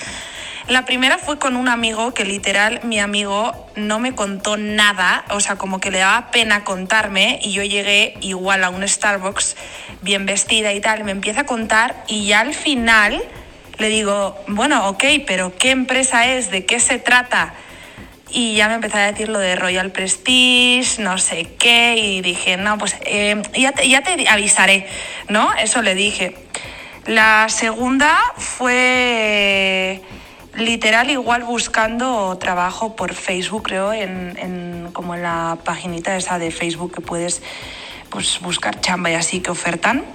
La primera fue con un amigo que literal mi amigo no me contó nada, o sea, como que le daba pena contarme y yo llegué igual a un Starbucks bien vestida y tal, me empieza a contar y ya al final le digo, bueno, ok, pero ¿qué empresa es? ¿De qué se trata? Y ya me empezó a decir lo de Royal Prestige, no sé qué, y dije, no, pues eh, ya, te, ya te avisaré, ¿no? Eso le dije. La segunda fue literal igual buscando trabajo por Facebook, creo, en, en- como en la paginita esa de Facebook que puedes pues, buscar chamba y así que ofertan.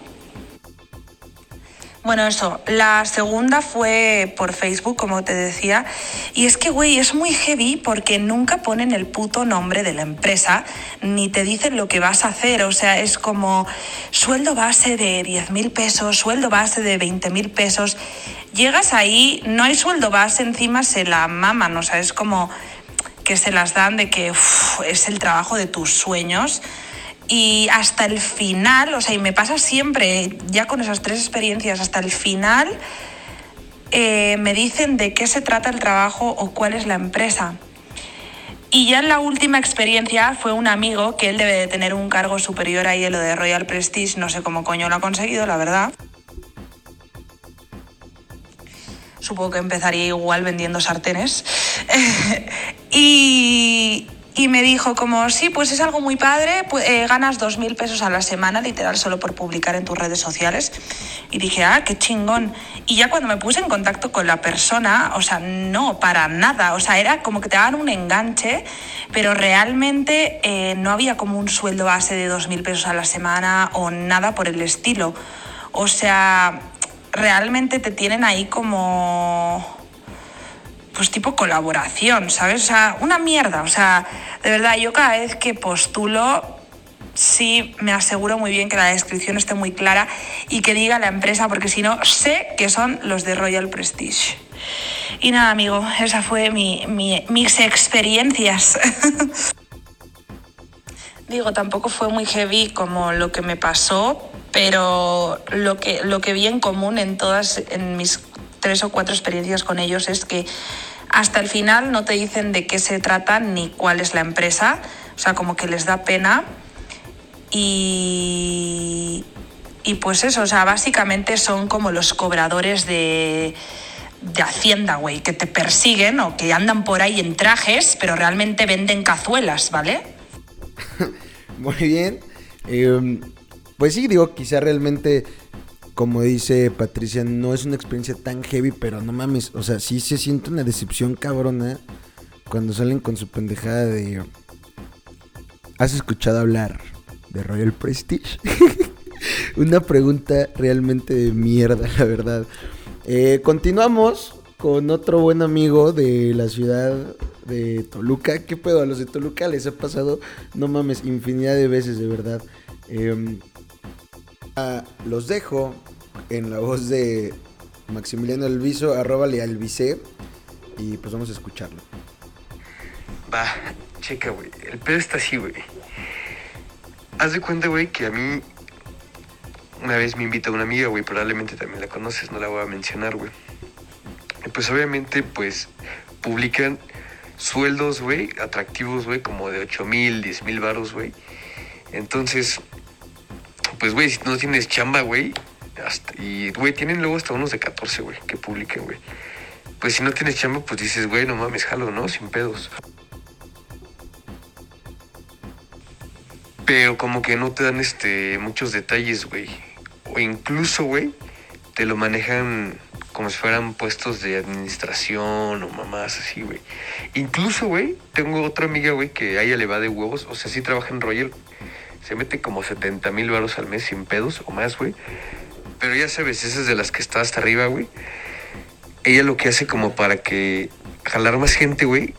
Bueno, eso. La segunda fue por Facebook, como te decía. Y es que, güey, es muy heavy porque nunca ponen el puto nombre de la empresa ni te dicen lo que vas a hacer. O sea, es como sueldo base de 10 mil pesos, sueldo base de 20 mil pesos. Llegas ahí, no hay sueldo base, encima se la maman. O sea, es como que se las dan de que es el trabajo de tus sueños. Y hasta el final, o sea, y me pasa siempre, ya con esas tres experiencias, hasta el final eh, me dicen de qué se trata el trabajo o cuál es la empresa. Y ya en la última experiencia fue un amigo que él debe de tener un cargo superior ahí en lo de Royal Prestige, no sé cómo coño lo ha conseguido, la verdad. Supongo que empezaría igual vendiendo sartenes. y, y me dijo como, sí, pues es algo muy padre, eh, ganas dos mil pesos a la semana, literal, solo por publicar en tus redes sociales. Y dije, ah, qué chingón. Y ya cuando me puse en contacto con la persona, o sea, no, para nada. O sea, era como que te daban un enganche, pero realmente eh, no había como un sueldo base de dos mil pesos a la semana o nada por el estilo. O sea, realmente te tienen ahí como pues tipo colaboración, ¿sabes? O sea, una mierda. O sea, de verdad, yo cada vez que postulo, sí me aseguro muy bien que la descripción esté muy clara y que diga la empresa, porque si no, sé que son los de Royal Prestige. Y nada, amigo, esa fue mi, mi- mis experiencias. Digo, tampoco fue muy heavy como lo que me pasó, pero lo que, lo que vi en común en todas, en mis tres o cuatro experiencias con ellos es que hasta el final no te dicen de qué se trata ni cuál es la empresa, o sea, como que les da pena y, y pues eso, o sea, básicamente son como los cobradores de, de Hacienda, güey, que te persiguen o que andan por ahí en trajes, pero realmente venden cazuelas, ¿vale? Muy bien. Eh, pues sí, digo, quizá realmente, como dice Patricia, no es una experiencia tan heavy, pero no mames. O sea, sí se siente una decepción cabrona cuando salen con su pendejada de. ¿Has escuchado hablar de Royal Prestige? una pregunta realmente de mierda, la verdad. Eh, continuamos con otro buen amigo de la ciudad de Toluca. ¿Qué pedo? A los de Toluca les ha pasado, no mames, infinidad de veces, de verdad. Ah, los dejo en la voz de Maximiliano Alviso, arróbale Alvise, y pues vamos a escucharlo. Va, checa, güey. El pedo está así, güey. Haz de cuenta, güey, que a mí una vez me invita una amiga, güey. Probablemente también la conoces, no la voy a mencionar, güey. Pues obviamente, pues publican sueldos, güey, atractivos, güey, como de 8 mil, 10 mil varos, güey. Entonces, pues, güey, si no tienes chamba, güey, y, güey, tienen luego hasta unos de 14, güey, que publican, güey. Pues si no tienes chamba, pues dices, güey, no mames, jalo, ¿no? Sin pedos. Pero como que no te dan este muchos detalles, güey. O incluso, güey, te lo manejan como si fueran puestos de administración o mamás así, güey. Incluso, güey, tengo otra amiga, güey, que a ella le va de huevos. O sea, sí trabaja en Royal. Se mete como 70 mil baros al mes sin pedos o más, güey. Pero ya sabes, esa es de las que está hasta arriba, güey. Ella lo que hace como para que jalar más gente, güey,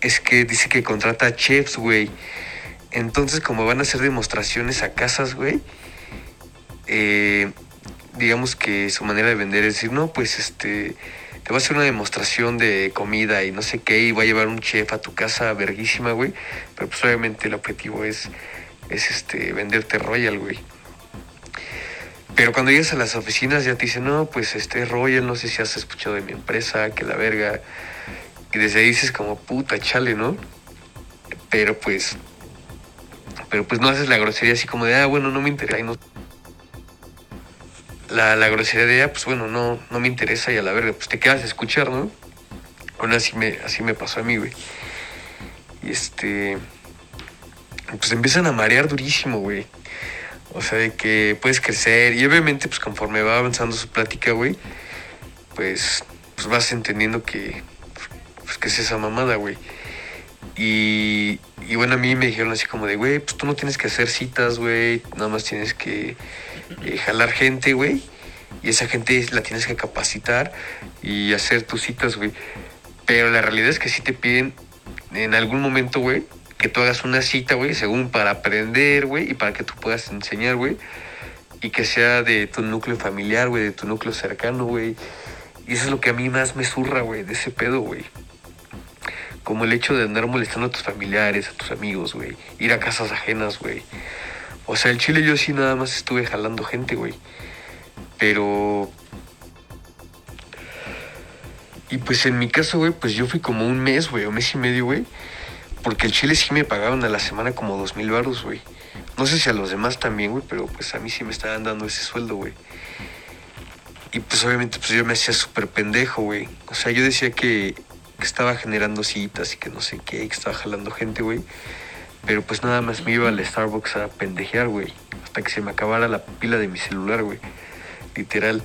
es que dice que contrata chefs, güey. Entonces, como van a hacer demostraciones a casas, güey, eh, digamos que su manera de vender es decir, no, pues este, te va a hacer una demostración de comida y no sé qué, y va a llevar un chef a tu casa verguísima, güey. Pero pues obviamente el objetivo es, es este, venderte Royal, güey. Pero cuando llegas a las oficinas ya te dicen, no, pues este Royal, no sé si has escuchado de mi empresa, que la verga. Y desde ahí dices como, puta, chale, ¿no? Pero pues, pero pues no haces la grosería así como de, ah, bueno, no me interesa. y no- La, la grosería de, ah, pues bueno, no, no me interesa y a la verga, pues te quedas a escuchar, ¿no? Bueno, así me, así me pasó a mí, güey. Y este, pues empiezan a marear durísimo, güey. O sea, de que puedes crecer. Y obviamente, pues conforme va avanzando su plática, güey, pues, pues vas entendiendo que, pues, que es esa mamada, güey. Y, bueno, a mí me dijeron así como de, güey, pues tú no tienes que hacer citas, güey. Nada más tienes que eh, jalar gente, güey. Y esa gente la tienes que capacitar y hacer tus citas, güey. Pero la realidad es que sí te piden en algún momento, güey, que tú hagas una cita, güey, según para aprender, güey, y para que tú puedas enseñar, güey. Y que sea de tu núcleo familiar, güey, de tu núcleo cercano, güey. Y eso es lo que a mí más me zurra, güey, de ese pedo, güey. Como el hecho de andar molestando a tus familiares, a tus amigos, güey. Ir a casas ajenas, güey. O sea, el chile yo sí nada más estuve jalando gente, güey. Pero... Y pues en mi caso, güey, pues yo fui como un mes, güey, o mes y medio, güey. Porque el chile sí me pagaban a la semana como dos mil baros, güey. No sé si a los demás también, güey, pero pues a mí sí me estaban dando ese sueldo, güey. Y pues obviamente pues yo me hacía súper pendejo, güey. O sea, yo decía que, que estaba generando citas y que no sé qué, que estaba jalando gente, güey. Pero pues nada más me iba al Starbucks a pendejear, güey. Hasta que se me acabara la pila de mi celular, güey. Literal.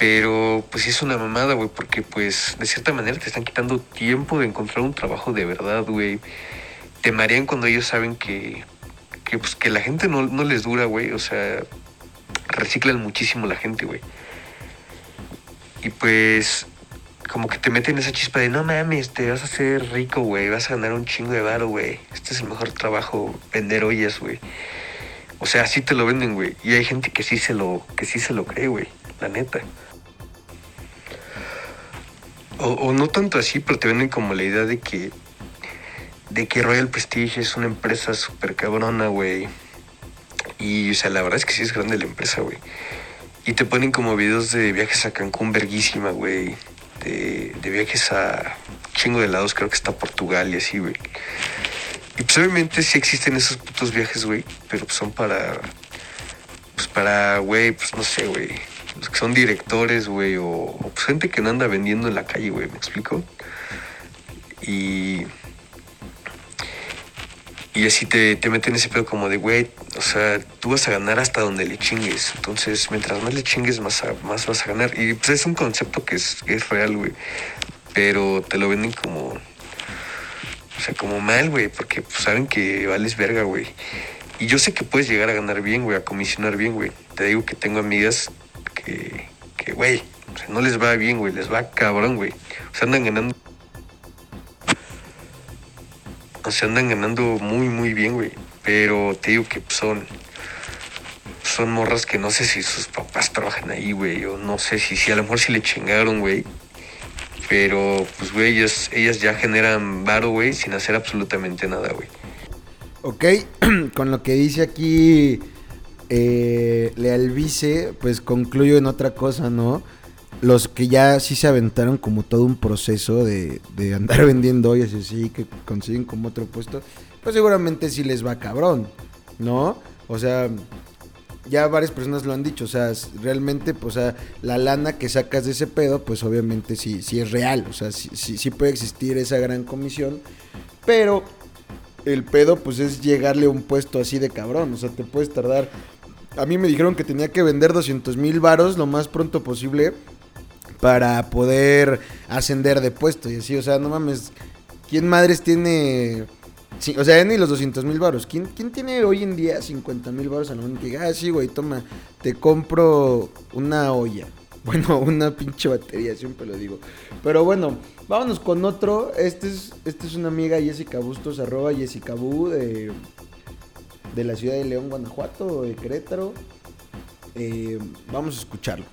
Pero pues es una mamada, güey, porque pues de cierta manera te están quitando tiempo de encontrar un trabajo de verdad, güey. Te marean cuando ellos saben que, que, pues, que la gente no, no les dura, güey. O sea, reciclan muchísimo la gente, güey. Y pues como que te meten esa chispa de no mames, te vas a hacer rico, güey, vas a ganar un chingo de varo, güey. Este es el mejor trabajo, vender ollas, güey. O sea, así te lo venden, güey. Y hay gente que sí se lo, que sí se lo cree, güey, la neta. O, o no tanto así, pero te venden como la idea de que de que Royal Prestige es una empresa súper cabrona, güey. Y, o sea, la verdad es que sí es grande la empresa, güey. Y te ponen como videos de viajes a Cancún, verguísima, güey. De, de viajes a chingo de lados, creo que está Portugal y así, güey. Y pues obviamente sí existen esos putos viajes, güey. Pero pues son para. Pues para, güey, pues no sé, güey. Los que son directores, güey. O, pues gente que no anda vendiendo en la calle, güey. ¿Me explico? Y. Y así te, te meten ese pedo como de, güey, o sea, tú vas a ganar hasta donde le chingues. Entonces, mientras más le chingues, más, a- más vas a ganar. Y pues es un concepto que es, es real, güey. Pero te lo venden como, o sea, como mal, güey, porque pues, saben que vales verga, güey. Y yo sé que puedes llegar a ganar bien, güey, a comisionar bien, güey. Te digo que tengo amigas que, que, güey, o sea, no les va bien, güey, les va cabrón, güey. O sea, andan ganando o sea, andan ganando muy, muy bien, güey. Pero te digo que son. Son morras que no sé si sus papás trabajan ahí, güey. O no sé si, si a lo mejor sí le chingaron, güey. Pero, pues, güey, ellas, ellas ya generan varo, güey, sin hacer absolutamente nada, güey. Ok, con lo que dice aquí eh, Lealvice, pues concluyo en otra cosa, ¿no? los que ya sí se aventaron como todo un proceso de, andar vendiendo ollas y así, que consiguen como otro puesto, pues seguramente sí les va cabrón, ¿no? O sea, ya varias personas lo han dicho, o sea, realmente, pues, o sea, la lana que sacas de ese pedo, pues obviamente sí, sí es real, o sea, sí, sí puede existir esa gran comisión, pero el pedo, pues, es llegarle a un puesto así de cabrón, o sea, te puedes tardar... A mí me dijeron que tenía que vender 200 mil varos lo más pronto posible para poder ascender de puesto y así, o sea, no mames, ¿quién madres tiene... o sea, ni los 200 mil varos. ¿Quién, ¿Quién tiene hoy en día 50 mil varos a la? Que diga, ah, sí, güey, toma, te compro una olla. Bueno, una pinche batería, siempre lo digo. Pero bueno, vámonos con otro. Este es, este es una amiga Jessica Bustos, arroba Jessica Bu, de, de la ciudad de León, Guanajuato, de Querétaro. Eh, vamos a escucharlo.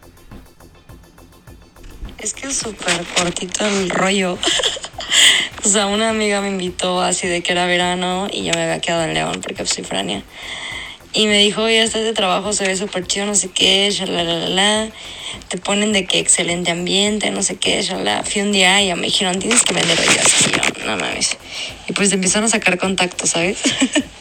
Es que es súper cortito el rollo. o sea, una amiga me invitó así de que era verano y yo me había quedado en León porque soy frania. Y me dijo, oye, este de trabajo se ve súper chido, no sé qué, shalalala. Te ponen de que excelente ambiente, no sé qué, shalala. Fui un día y ya me dijeron, tienes que vender ollas. Y yo, no mames. Y pues empezaron a sacar contactos, ¿sabes?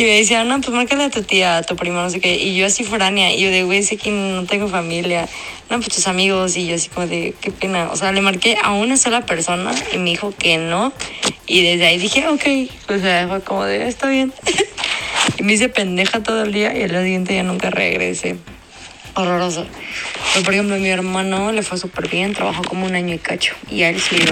Y me decían, no, pues márcale a tu tía, a tu prima, no sé qué. Y yo así foránea. Y yo de, güey, sé que no tengo familia. No, pues tus amigos. Y yo así como de, qué pena. O sea, le marqué a una sola persona y me dijo que no. Y desde ahí dije, ok. O sea, fue como de, está bien. y me hice pendeja todo el día y el día siguiente ya nunca regresé. Horroroso. Pero, por ejemplo, mi hermano le fue súper bien. Trabajó como un año y cacho. Y a él sí bien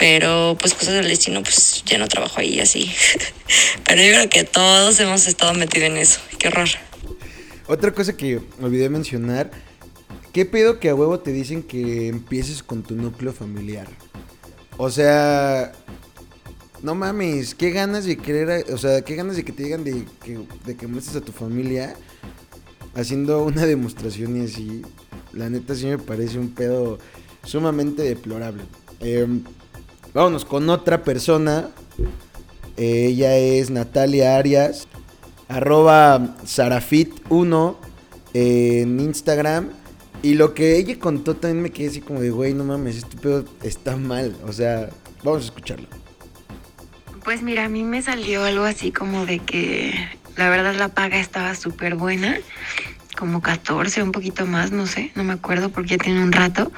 pero pues cosas del destino, pues ya no trabajo ahí así. pero yo creo que todos hemos estado metidos en eso. Qué horror. Otra cosa que olvidé mencionar, ¿qué pedo que a huevo te dicen que empieces con tu núcleo familiar? O sea, no mames, qué ganas de querer, o sea, qué ganas de que te digan de que, de que muestres a tu familia haciendo una demostración y así. La neta sí me parece un pedo sumamente deplorable. Em, vámonos con otra persona. Ella es Natalia Arias arroba Sarafit1 en Instagram. Y lo que ella contó también me quedé así como de, güey, no mames, este pedo está mal. O sea, vamos a escucharlo. Pues mira, a mí me salió algo así como de que la verdad la paga estaba súper buena, como 14, un poquito más, no sé, no me acuerdo porque ya tiene un rato.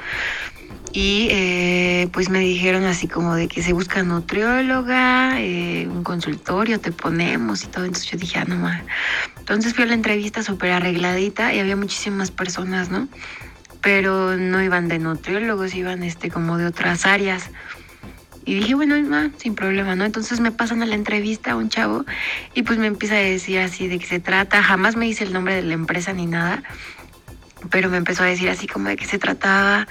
Y eh, pues me dijeron así como de que se busca nutrióloga, eh, un consultorio, te ponemos y todo. Entonces yo dije, ah, no más. Entonces fui a la entrevista súper arregladita y había muchísimas personas, ¿no? Pero no iban de nutriólogos, iban este como de otras áreas. Y dije, bueno, ma, sin problema, ¿no? Entonces me pasan a la entrevista a un chavo y pues me empieza a decir así de qué se trata. Jamás me dice el nombre de la empresa ni nada, pero me empezó a decir así como de qué se trataba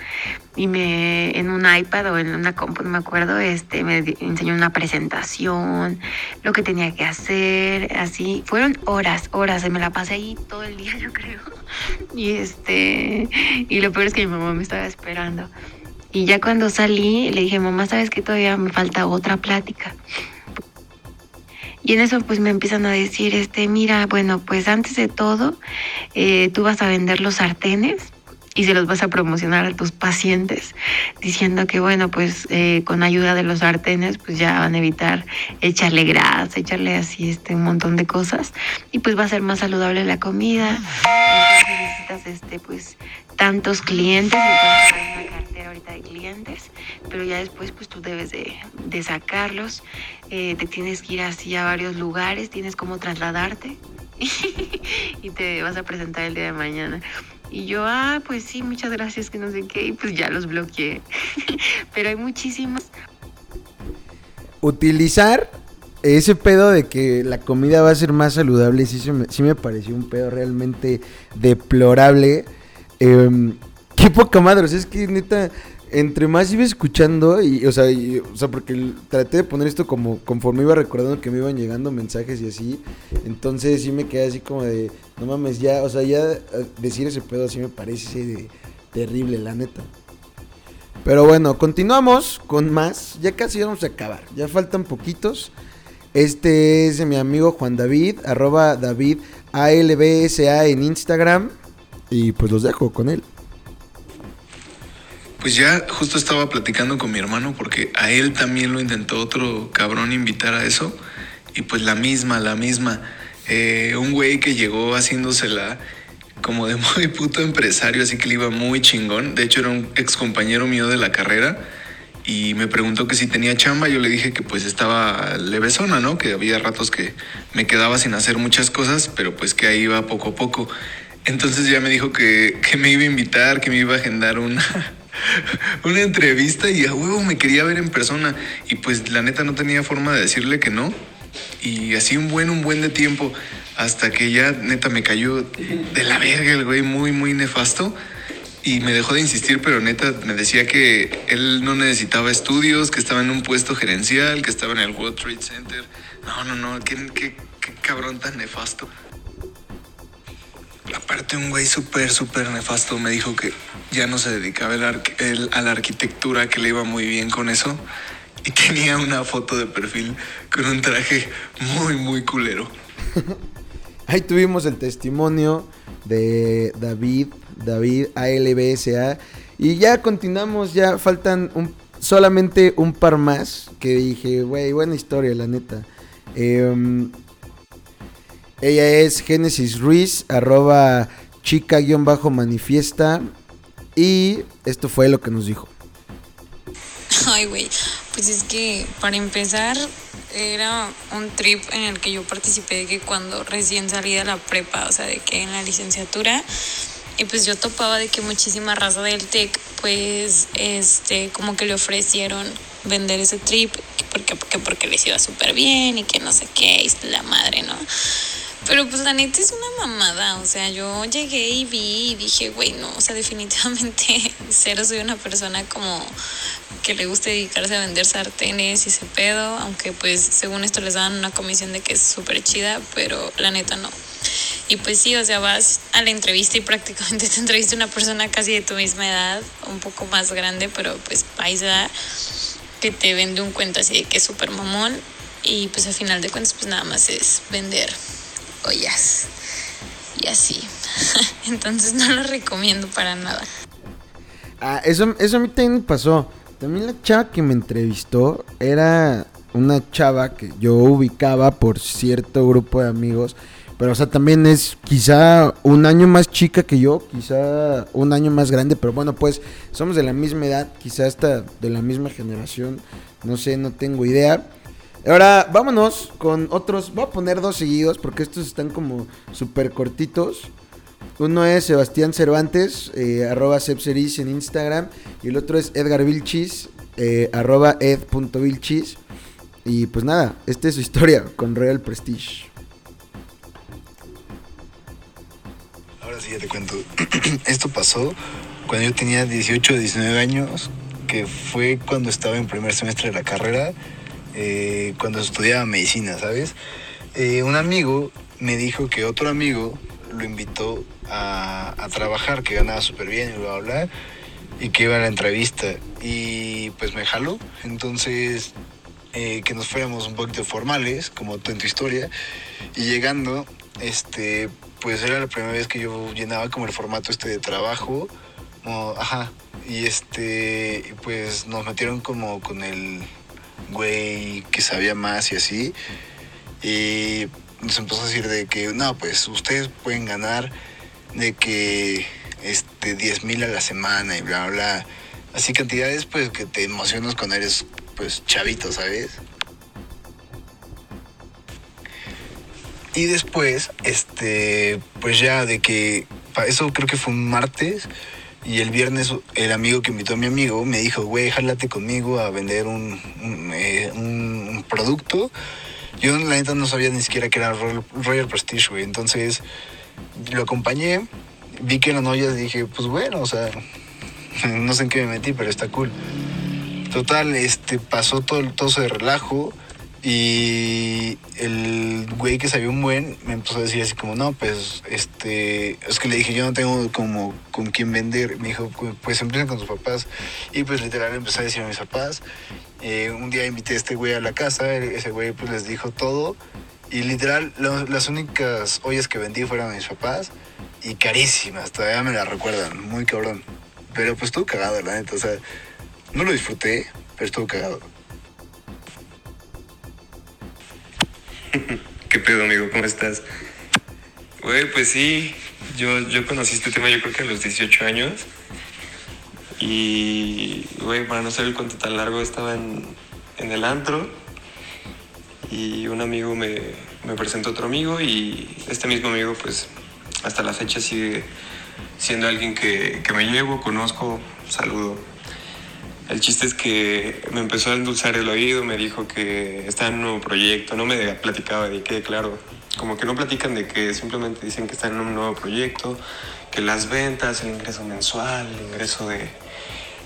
y me en un iPad o en una compu, no me acuerdo, este me enseñó una presentación, lo que tenía que hacer, así. Fueron horas, horas, me la pasé ahí todo el día, yo creo. Y este, y lo peor es que mi mamá me estaba esperando. Y ya cuando salí, le dije, mamá, ¿sabes que todavía me falta otra plática? Y en eso pues me empiezan a decir, este, mira, bueno, pues antes de todo, eh, tú vas a vender los sartenes y se los vas a promocionar a tus pacientes, diciendo que bueno, pues eh, con ayuda de los sartenes, pues ya van a evitar echarle grasa, echarle así este un montón de cosas, y pues va a ser más saludable la comida. Entonces necesitas este, pues, tantos clientes, entonces hay una cartera ahorita de clientes, pero ya después pues tú debes de, sacarlos, eh, te tienes que ir así a varios lugares, tienes como trasladarte y te vas a presentar el día de mañana. Y yo, ah, pues sí, muchas gracias, que no sé qué, y pues ya los bloqueé. Pero hay muchísimas. Utilizar ese pedo de que la comida va a ser más saludable, sí, sí me pareció un pedo realmente deplorable. Em, qué poca madre, o sea, es que neta, entre más iba escuchando, y, o sea, o sea, porque traté de poner esto como conforme iba recordando que me iban llegando mensajes y así, entonces sí me quedé así como de, no mames, ya, o sea, ya eh, decir ese pedo sí me parece de- terrible, la neta. Pero bueno, continuamos con más. Ya casi vamos a acabar. Ya faltan poquitos. Este es mi amigo Juan David, arroba David ALBSA en Instagram. Y pues los dejo con él. pues ya justo estaba platicando con mi hermano porque a él también lo intentó otro cabrón invitar a eso. Y pues la misma, la misma. Eh, un güey que llegó haciéndosela como de muy puto empresario, así que le iba muy chingón. De hecho, era un ex compañero mío de la carrera y me preguntó que si tenía chamba. Yo le dije que pues estaba levesona, ¿no? Que había ratos que me quedaba sin hacer muchas cosas, pero pues que ahí iba poco a poco. Entonces ya me dijo que, que me iba a invitar, que me iba a agendar una, una entrevista y a huevo me quería ver en persona. Y pues la neta no tenía forma de decirle que no. Y así un buen, un buen de tiempo. Hasta que ya neta me cayó de la verga el güey, muy, muy nefasto. Y me dejó de insistir, pero neta me decía que él no necesitaba estudios, que estaba en un puesto gerencial, que estaba en el World Trade Center. No, no, no, qué, qué, qué cabrón tan nefasto. Aparte un güey súper, súper nefasto me dijo que ya no se dedicaba a la arquitectura, que le iba muy bien con eso. Y tenía una foto de perfil con un traje muy, muy culero. Ahí tuvimos el testimonio de David, David ALBSA. Y ya continuamos, ya faltan un- solamente un par más. Que dije, güey, buena historia, la neta. Em, ella es Génesis Ruiz, arroba chica-manifiesta. Y esto fue lo que nos dijo. Ay, güey, pues es que para empezar era un trip en el que yo participé de que cuando recién salí de la prepa, o sea, de que en la licenciatura, y pues yo topaba de que muchísima raza del TEC, pues, este, como que le ofrecieron vender ese trip, que porque, porque, porque les iba súper bien y que no sé qué, y la madre, ¿no? Pero pues la neta es una mamada, o sea, yo llegué y vi y dije, güey, no, o sea, definitivamente cero soy una persona como que le guste dedicarse a vender sartenes y ese pedo, aunque pues según esto les dan una comisión de que es súper chida, pero la neta no. Y pues sí, o sea, vas a la entrevista y prácticamente te entrevista una persona casi de tu misma edad, un poco más grande, pero pues paisa, que te vende un cuento así de que es súper mamón y pues al final de cuentas pues nada más es vender ollas y así. Entonces no lo recomiendo para nada. Ah, eso, eso a mí también pasó. También la chava que me entrevistó era una chava que yo ubicaba por cierto grupo de amigos. Pero, o sea, también es quizá un año más chica que yo, quizá un año más grande. Pero bueno, pues somos de la misma edad, quizá hasta de la misma generación. No sé, no tengo idea. Ahora, vámonos con otros. Voy a poner dos seguidos porque estos están como súper cortitos. Uno es Sebastián Cervantes, eh, arroba Sepseris en Instagram. Y el otro es Edgar Vilchis, eh, arroba ed.vilchis. Y pues nada, esta es su historia con Royal Prestige. Ahora sí ya te cuento. Esto pasó cuando yo tenía 18 o 19 años, que fue cuando estaba en primer semestre de la carrera, eh, cuando estudiaba medicina, ¿sabes? Eh, un amigo me dijo que otro amigo lo invitó a, trabajar, que ganaba súper bien y bla, bla, y que iba a la entrevista. Y pues me jaló. Entonces, eh, que nos fuéramos un poquito formales, como tú en tu historia, y llegando, este, pues era la primera vez que yo llenaba como el formato este de trabajo, como, ajá, y este, pues nos metieron como con el güey que sabía más y así, y nos empezó a decir de que, no, pues ustedes pueden ganar de que, este, 10 mil a la semana y bla, bla, bla, así cantidades pues que te emocionas cuando eres, pues, chavito, ¿sabes? Y después, este, pues ya de que, eso creo que fue un martes, y el viernes el amigo que invitó a mi amigo me dijo, güey, jálate conmigo a vender un, un, eh, producto. Yo la neta no sabía ni siquiera que era Royal Prestige, güey. Entonces lo acompañé, vi que eran ollas y dije, pues bueno, o sea, no sé en qué me metí, pero está cool. Total, este, pasó todo el toso de relajo y el güey que sabía un buen me empezó a decir así como, no, pues, este, es que le dije, yo no tengo como con quién vender. Me dijo, "Pu- pues empiezan con tus papás. Y pues literal empecé a decir a mis papás. Eh, un día invité a este güey a la casa, e- ese güey pues les dijo todo. Y literal, lo- las únicas ollas que vendí fueron a mis papás y carísimas, todavía me las recuerdan, muy cabrón. Pero pues estuvo cagado, la neta. O sea, no lo disfruté, pero estuvo cagado. ¿Qué pedo, amigo? ¿Cómo estás? Güey, pues sí, yo, yo conocí este tema yo creo que a los 18 años. Y, güey, para no ser el cuento tan largo, estaba en, en el antro y un amigo me, me presentó a otro amigo y este mismo amigo, pues, hasta la fecha sigue siendo alguien que, que me llevo, conozco, saludo. El chiste es que me empezó a endulzar el oído, me dijo que estaba en un nuevo proyecto, no me platicaba de qué, claro, como que no platican de que simplemente dicen que están en un nuevo proyecto, que las ventas, el ingreso mensual, el ingreso de-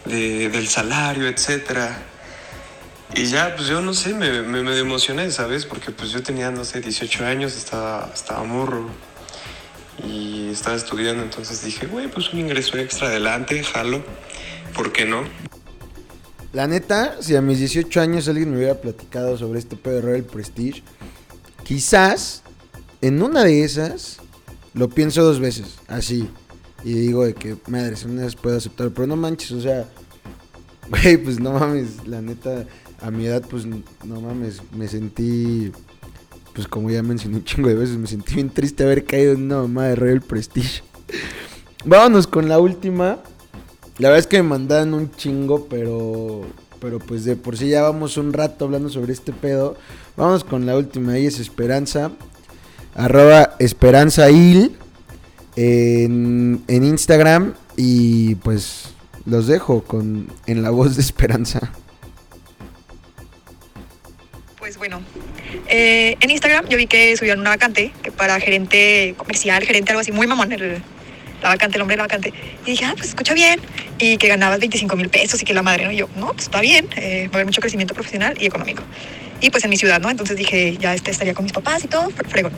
del salario, etcétera. Y ya, pues yo no sé, me, me, me emocioné, ¿sabes? Porque pues yo tenía, no sé, 18 años, estaba, estaba morro y estaba estudiando, entonces dije, güey, pues un ingreso extra adelante, jalo, ¿por qué no? La neta, si a mis 18 años alguien me hubiera platicado sobre este pedo de Royal Prestige, quizás en una de esas lo pienso dos veces, así. Y digo de que, madre, en una vez puedo aceptar, pero no manches, o sea, güey, pues no mames, la neta, a mi edad, pues no mames, me sentí, pues como ya mencioné un chingo de veces, me sentí bien triste haber caído en una mamá de Royal Prestige. Vámonos con la última. La verdad es que me mandaron un chingo, pero. Pero pues de por sí ya vamos un rato hablando sobre este pedo. Vamos con la última. Ahí es Esperanza. Arroba Esperanzail. En, en Instagram. Y pues los dejo con en la voz de Esperanza. Pues bueno, eh, en Instagram yo vi que subieron una vacante que para gerente comercial, gerente algo así, muy mamón, el- la vacante, el hombre de vacante. Y dije, ah, pues escucha bien. Y que ganabas 25 mil pesos y que la madre, ¿no? Y yo, no, pues está bien, eh, va a haber mucho crecimiento profesional y económico. Y pues en mi ciudad, ¿no? Entonces dije, ya este estaría con mis papás y todo, fre- fregón.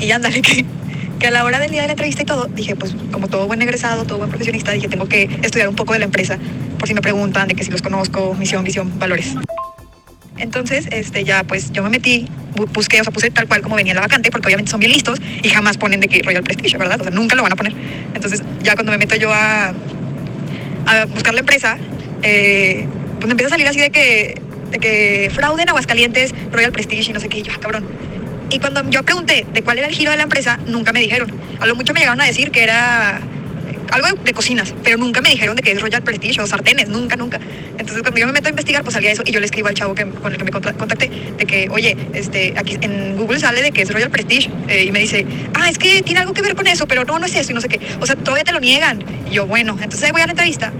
Y ya andale que, que a la hora del día de la entrevista y todo, dije, pues como todo buen egresado, todo buen profesionista, dije, tengo que estudiar un poco de la empresa, por si me preguntan, de que si los conozco, misión, visión, valores. Entonces, este, ya pues yo me metí, bu- busqué, o sea, puse tal cual como venía la vacante, porque obviamente son bien listos y jamás ponen de que Royal Prestige, ¿verdad? O sea, nunca lo van a poner. Entonces, ya cuando me meto yo a, buscar la empresa, eh, pues me empieza a salir así de que, de que fraude en Aguascalientes, Royal Prestige y no sé qué, y ah, cabrón. Y cuando yo pregunté de cuál era el giro de la empresa, nunca me dijeron. A lo mucho me llegaron a decir que era algo de, cocinas, pero nunca me dijeron de que es Royal Prestige o sartenes, nunca, nunca. Entonces cuando yo me meto a investigar, pues salía eso y yo le escribo al chavo que, con el que me contacté de que, oye, este, aquí en Google sale de que es Royal Prestige eh, y me dice, ah, es que tiene algo que ver con eso, pero no, no es eso y no sé qué. O sea, todavía te lo niegan. Y yo, bueno, entonces voy a la entrevista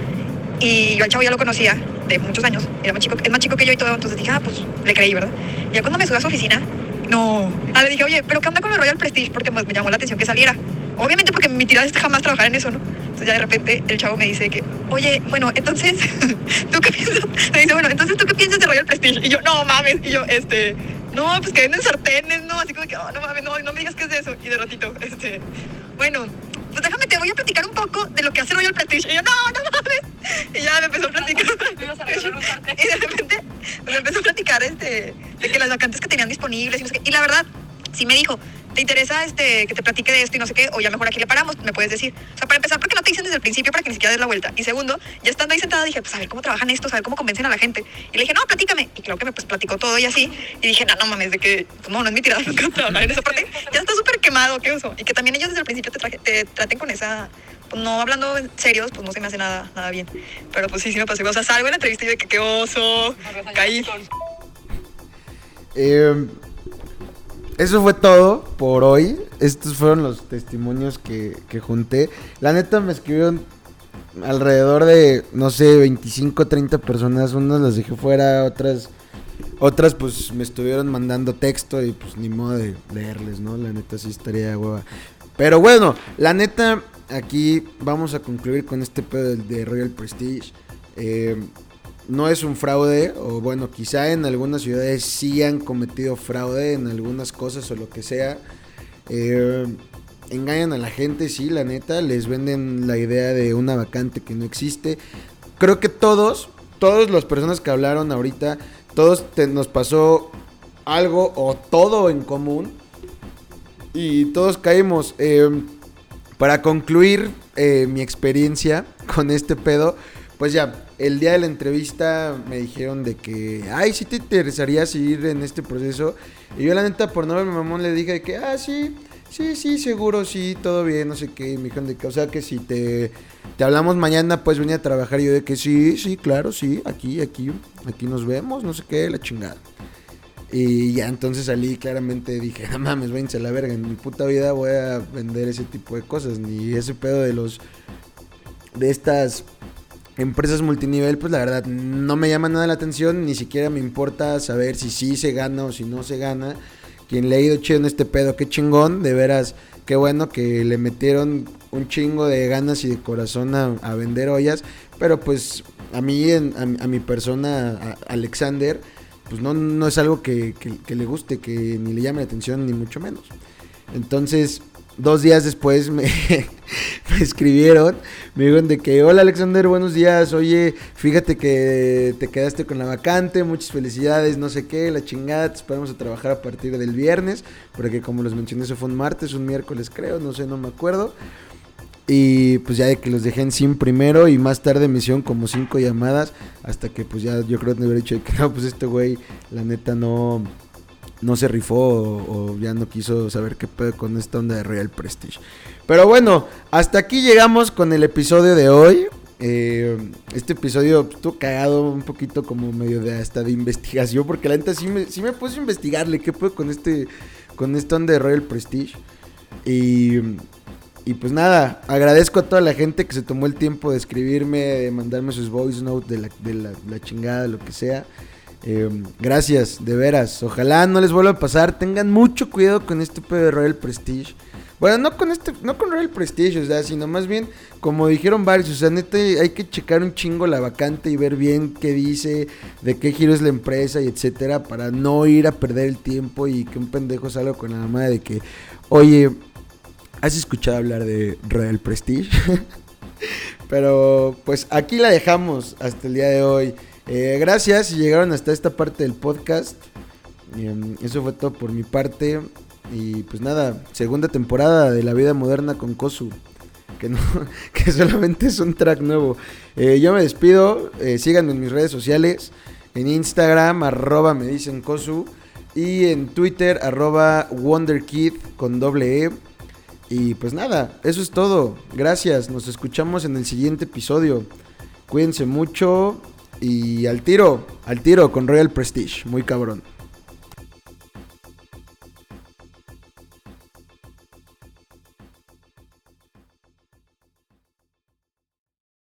y yo al chavo ya lo conocía de muchos años, era más chico, es más chico que yo y todo, entonces dije, ah, pues le creí, ¿verdad? Ya cuando me subí a su oficina, no, ah, le dije, oye, pero ¿qué onda con el Royal Prestige? Porque pues, me llamó la atención que saliera. Obviamente porque mi tirada es jamás trabajar en eso, ¿no? Entonces ya de repente el chavo me dice que, oye, bueno, entonces, ¿tú qué piensas? Me dice, bueno, entonces, ¿tú qué piensas de Royal Prestige? Y yo, no mames, y yo, este, no, pues que venden sartenes, ¿no? Así como que, oh, no mames, no, no me digas qué es eso. Y de ratito, este, bueno, pues déjame, te voy a platicar un poco de lo que hace Royal Prestige. Y yo, no, no mames. Y ya me empezó a platicar. y de repente me empezó a platicar este, de que las vacantes que tenían disponibles y no sé qué. Y la verdad, sí me dijo, ¿te interesa este, que te platique de esto y no sé qué? O ya mejor aquí le paramos, me puedes decir. O sea, para empezar, porque no te dicen desde el principio para que ni siquiera des la vuelta. Y segundo, ya estando ahí sentada dije, pues a ver cómo trabajan estos, a ver cómo convencen a la gente. Y le dije, no, platícame. Y creo que me pues, platicó todo y así. Y dije, no, no mames, de que, pues, no, no es mi tirada en esa parte. Ya está súper quemado, qué uso. Y que también ellos desde el principio te, traje- te traten con esa, pues no hablando en serios, pues no se me hace nada, nada bien. Pero pues sí, sí me pasó. O sea, salgo en la entrevista y yo de que qué oso, caí. Eh, eso fue todo por hoy. Estos fueron los testimonios que, que junté. La neta me escribieron alrededor de, no sé, 25, 30 personas. Unas las dejé fuera, otras, otras pues me estuvieron mandando texto y pues ni modo de leerles, ¿no? La neta sí estaría de hueva. Pero bueno, la neta, aquí vamos a concluir con este pedo del- de Royal Prestige. Eh, no es un fraude, o bueno, quizá en algunas ciudades sí han cometido fraude en algunas cosas o lo que sea. Eh, engañan a la gente, sí, la neta, les venden la idea de una vacante que no existe. Creo que todos, todas las personas que hablaron ahorita, todos nos pasó algo o todo en común y todos caímos. Eh, para concluir eh, mi experiencia, con este pedo, pues ya, el día de la entrevista me dijeron de que, ay, si te interesaría seguir en este proceso. Y yo la neta, por no verme mamón, le dije que, ah, sí, sí, sí, seguro, sí, todo bien, no sé qué. Y me dijeron de que, o sea, que si te, te hablamos mañana, pues venir a trabajar. Y yo de que sí, sí, claro, sí, aquí, aquí, aquí nos vemos, no sé qué, la chingada. Y ya entonces salí claramente dije, no mames, váyanse a la verga, en mi puta vida voy a vender ese tipo de cosas, ni ese pedo de los de estas empresas multinivel, pues la verdad no me llama nada la atención, ni siquiera me importa saber si sí se gana o si no se gana. Quien le ha ido chido en este pedo, qué chingón, de veras, qué bueno que le metieron un chingo de ganas y de corazón a, vender ollas, pero pues a mí, en, a, mi persona, Alexander, pues no, no es algo que, que le guste, que ni le llame la atención, ni mucho menos. Entonces, dos días después me, escribieron, me dijeron de que, hola Alexander, buenos días, oye, fíjate que te quedaste con la vacante, muchas felicidades, no sé qué, la chingada, te esperamos a trabajar a partir del viernes, porque como los mencioné, eso fue un martes, un miércoles creo, no sé, no me acuerdo. Y pues ya de que los dejé en SIM primero y más tarde me hicieron como cinco llamadas hasta que pues ya yo creo que me hubiera dicho que no, pues este güey la neta no, no se rifó o, ya no quiso saber qué pedo con esta onda de Real Prestige. Pero bueno, hasta aquí llegamos con el episodio de hoy. Eh, este episodio estuvo cagado un poquito como medio de hasta de investigación, porque la neta sí me, sí me puse a investigarle qué puedo con este con esta onda de Royal Prestige. Y, y pues nada, agradezco a toda la gente que se tomó el tiempo de escribirme, de mandarme sus voice notes de la, de la, la chingada, lo que sea. Eh, gracias, de veras. Ojalá no les vuelva a pasar. Tengan mucho cuidado con este pedo de Royal Prestige. Bueno, no con este, no con Royal Prestige, o sea, sino más bien, como dijeron varios, o sea, neta hay que checar un chingo la vacante y ver bien qué dice, de qué giro es la empresa y etcétera, para no ir a perder el tiempo y que un pendejo salga con la mamá de que, oye, ¿has escuchado hablar de Royal Prestige? Pero pues aquí la dejamos hasta el día de hoy. Eh, gracias si llegaron hasta esta parte del podcast. Em, eso fue todo por mi parte. Y pues nada, segunda temporada de la vida moderna con Kosu. Que, no, que solamente es un track nuevo. Eh, yo me despido. Eh, síganme en mis redes sociales. En Instagram, arroba me dicen Kosu. Y en Twitter, arroba WonderKid con doble E. Y pues nada, eso es todo. Gracias. Nos escuchamos en el siguiente episodio. Cuídense mucho. Y al tiro, al tiro con Royal Prestige, muy cabrón.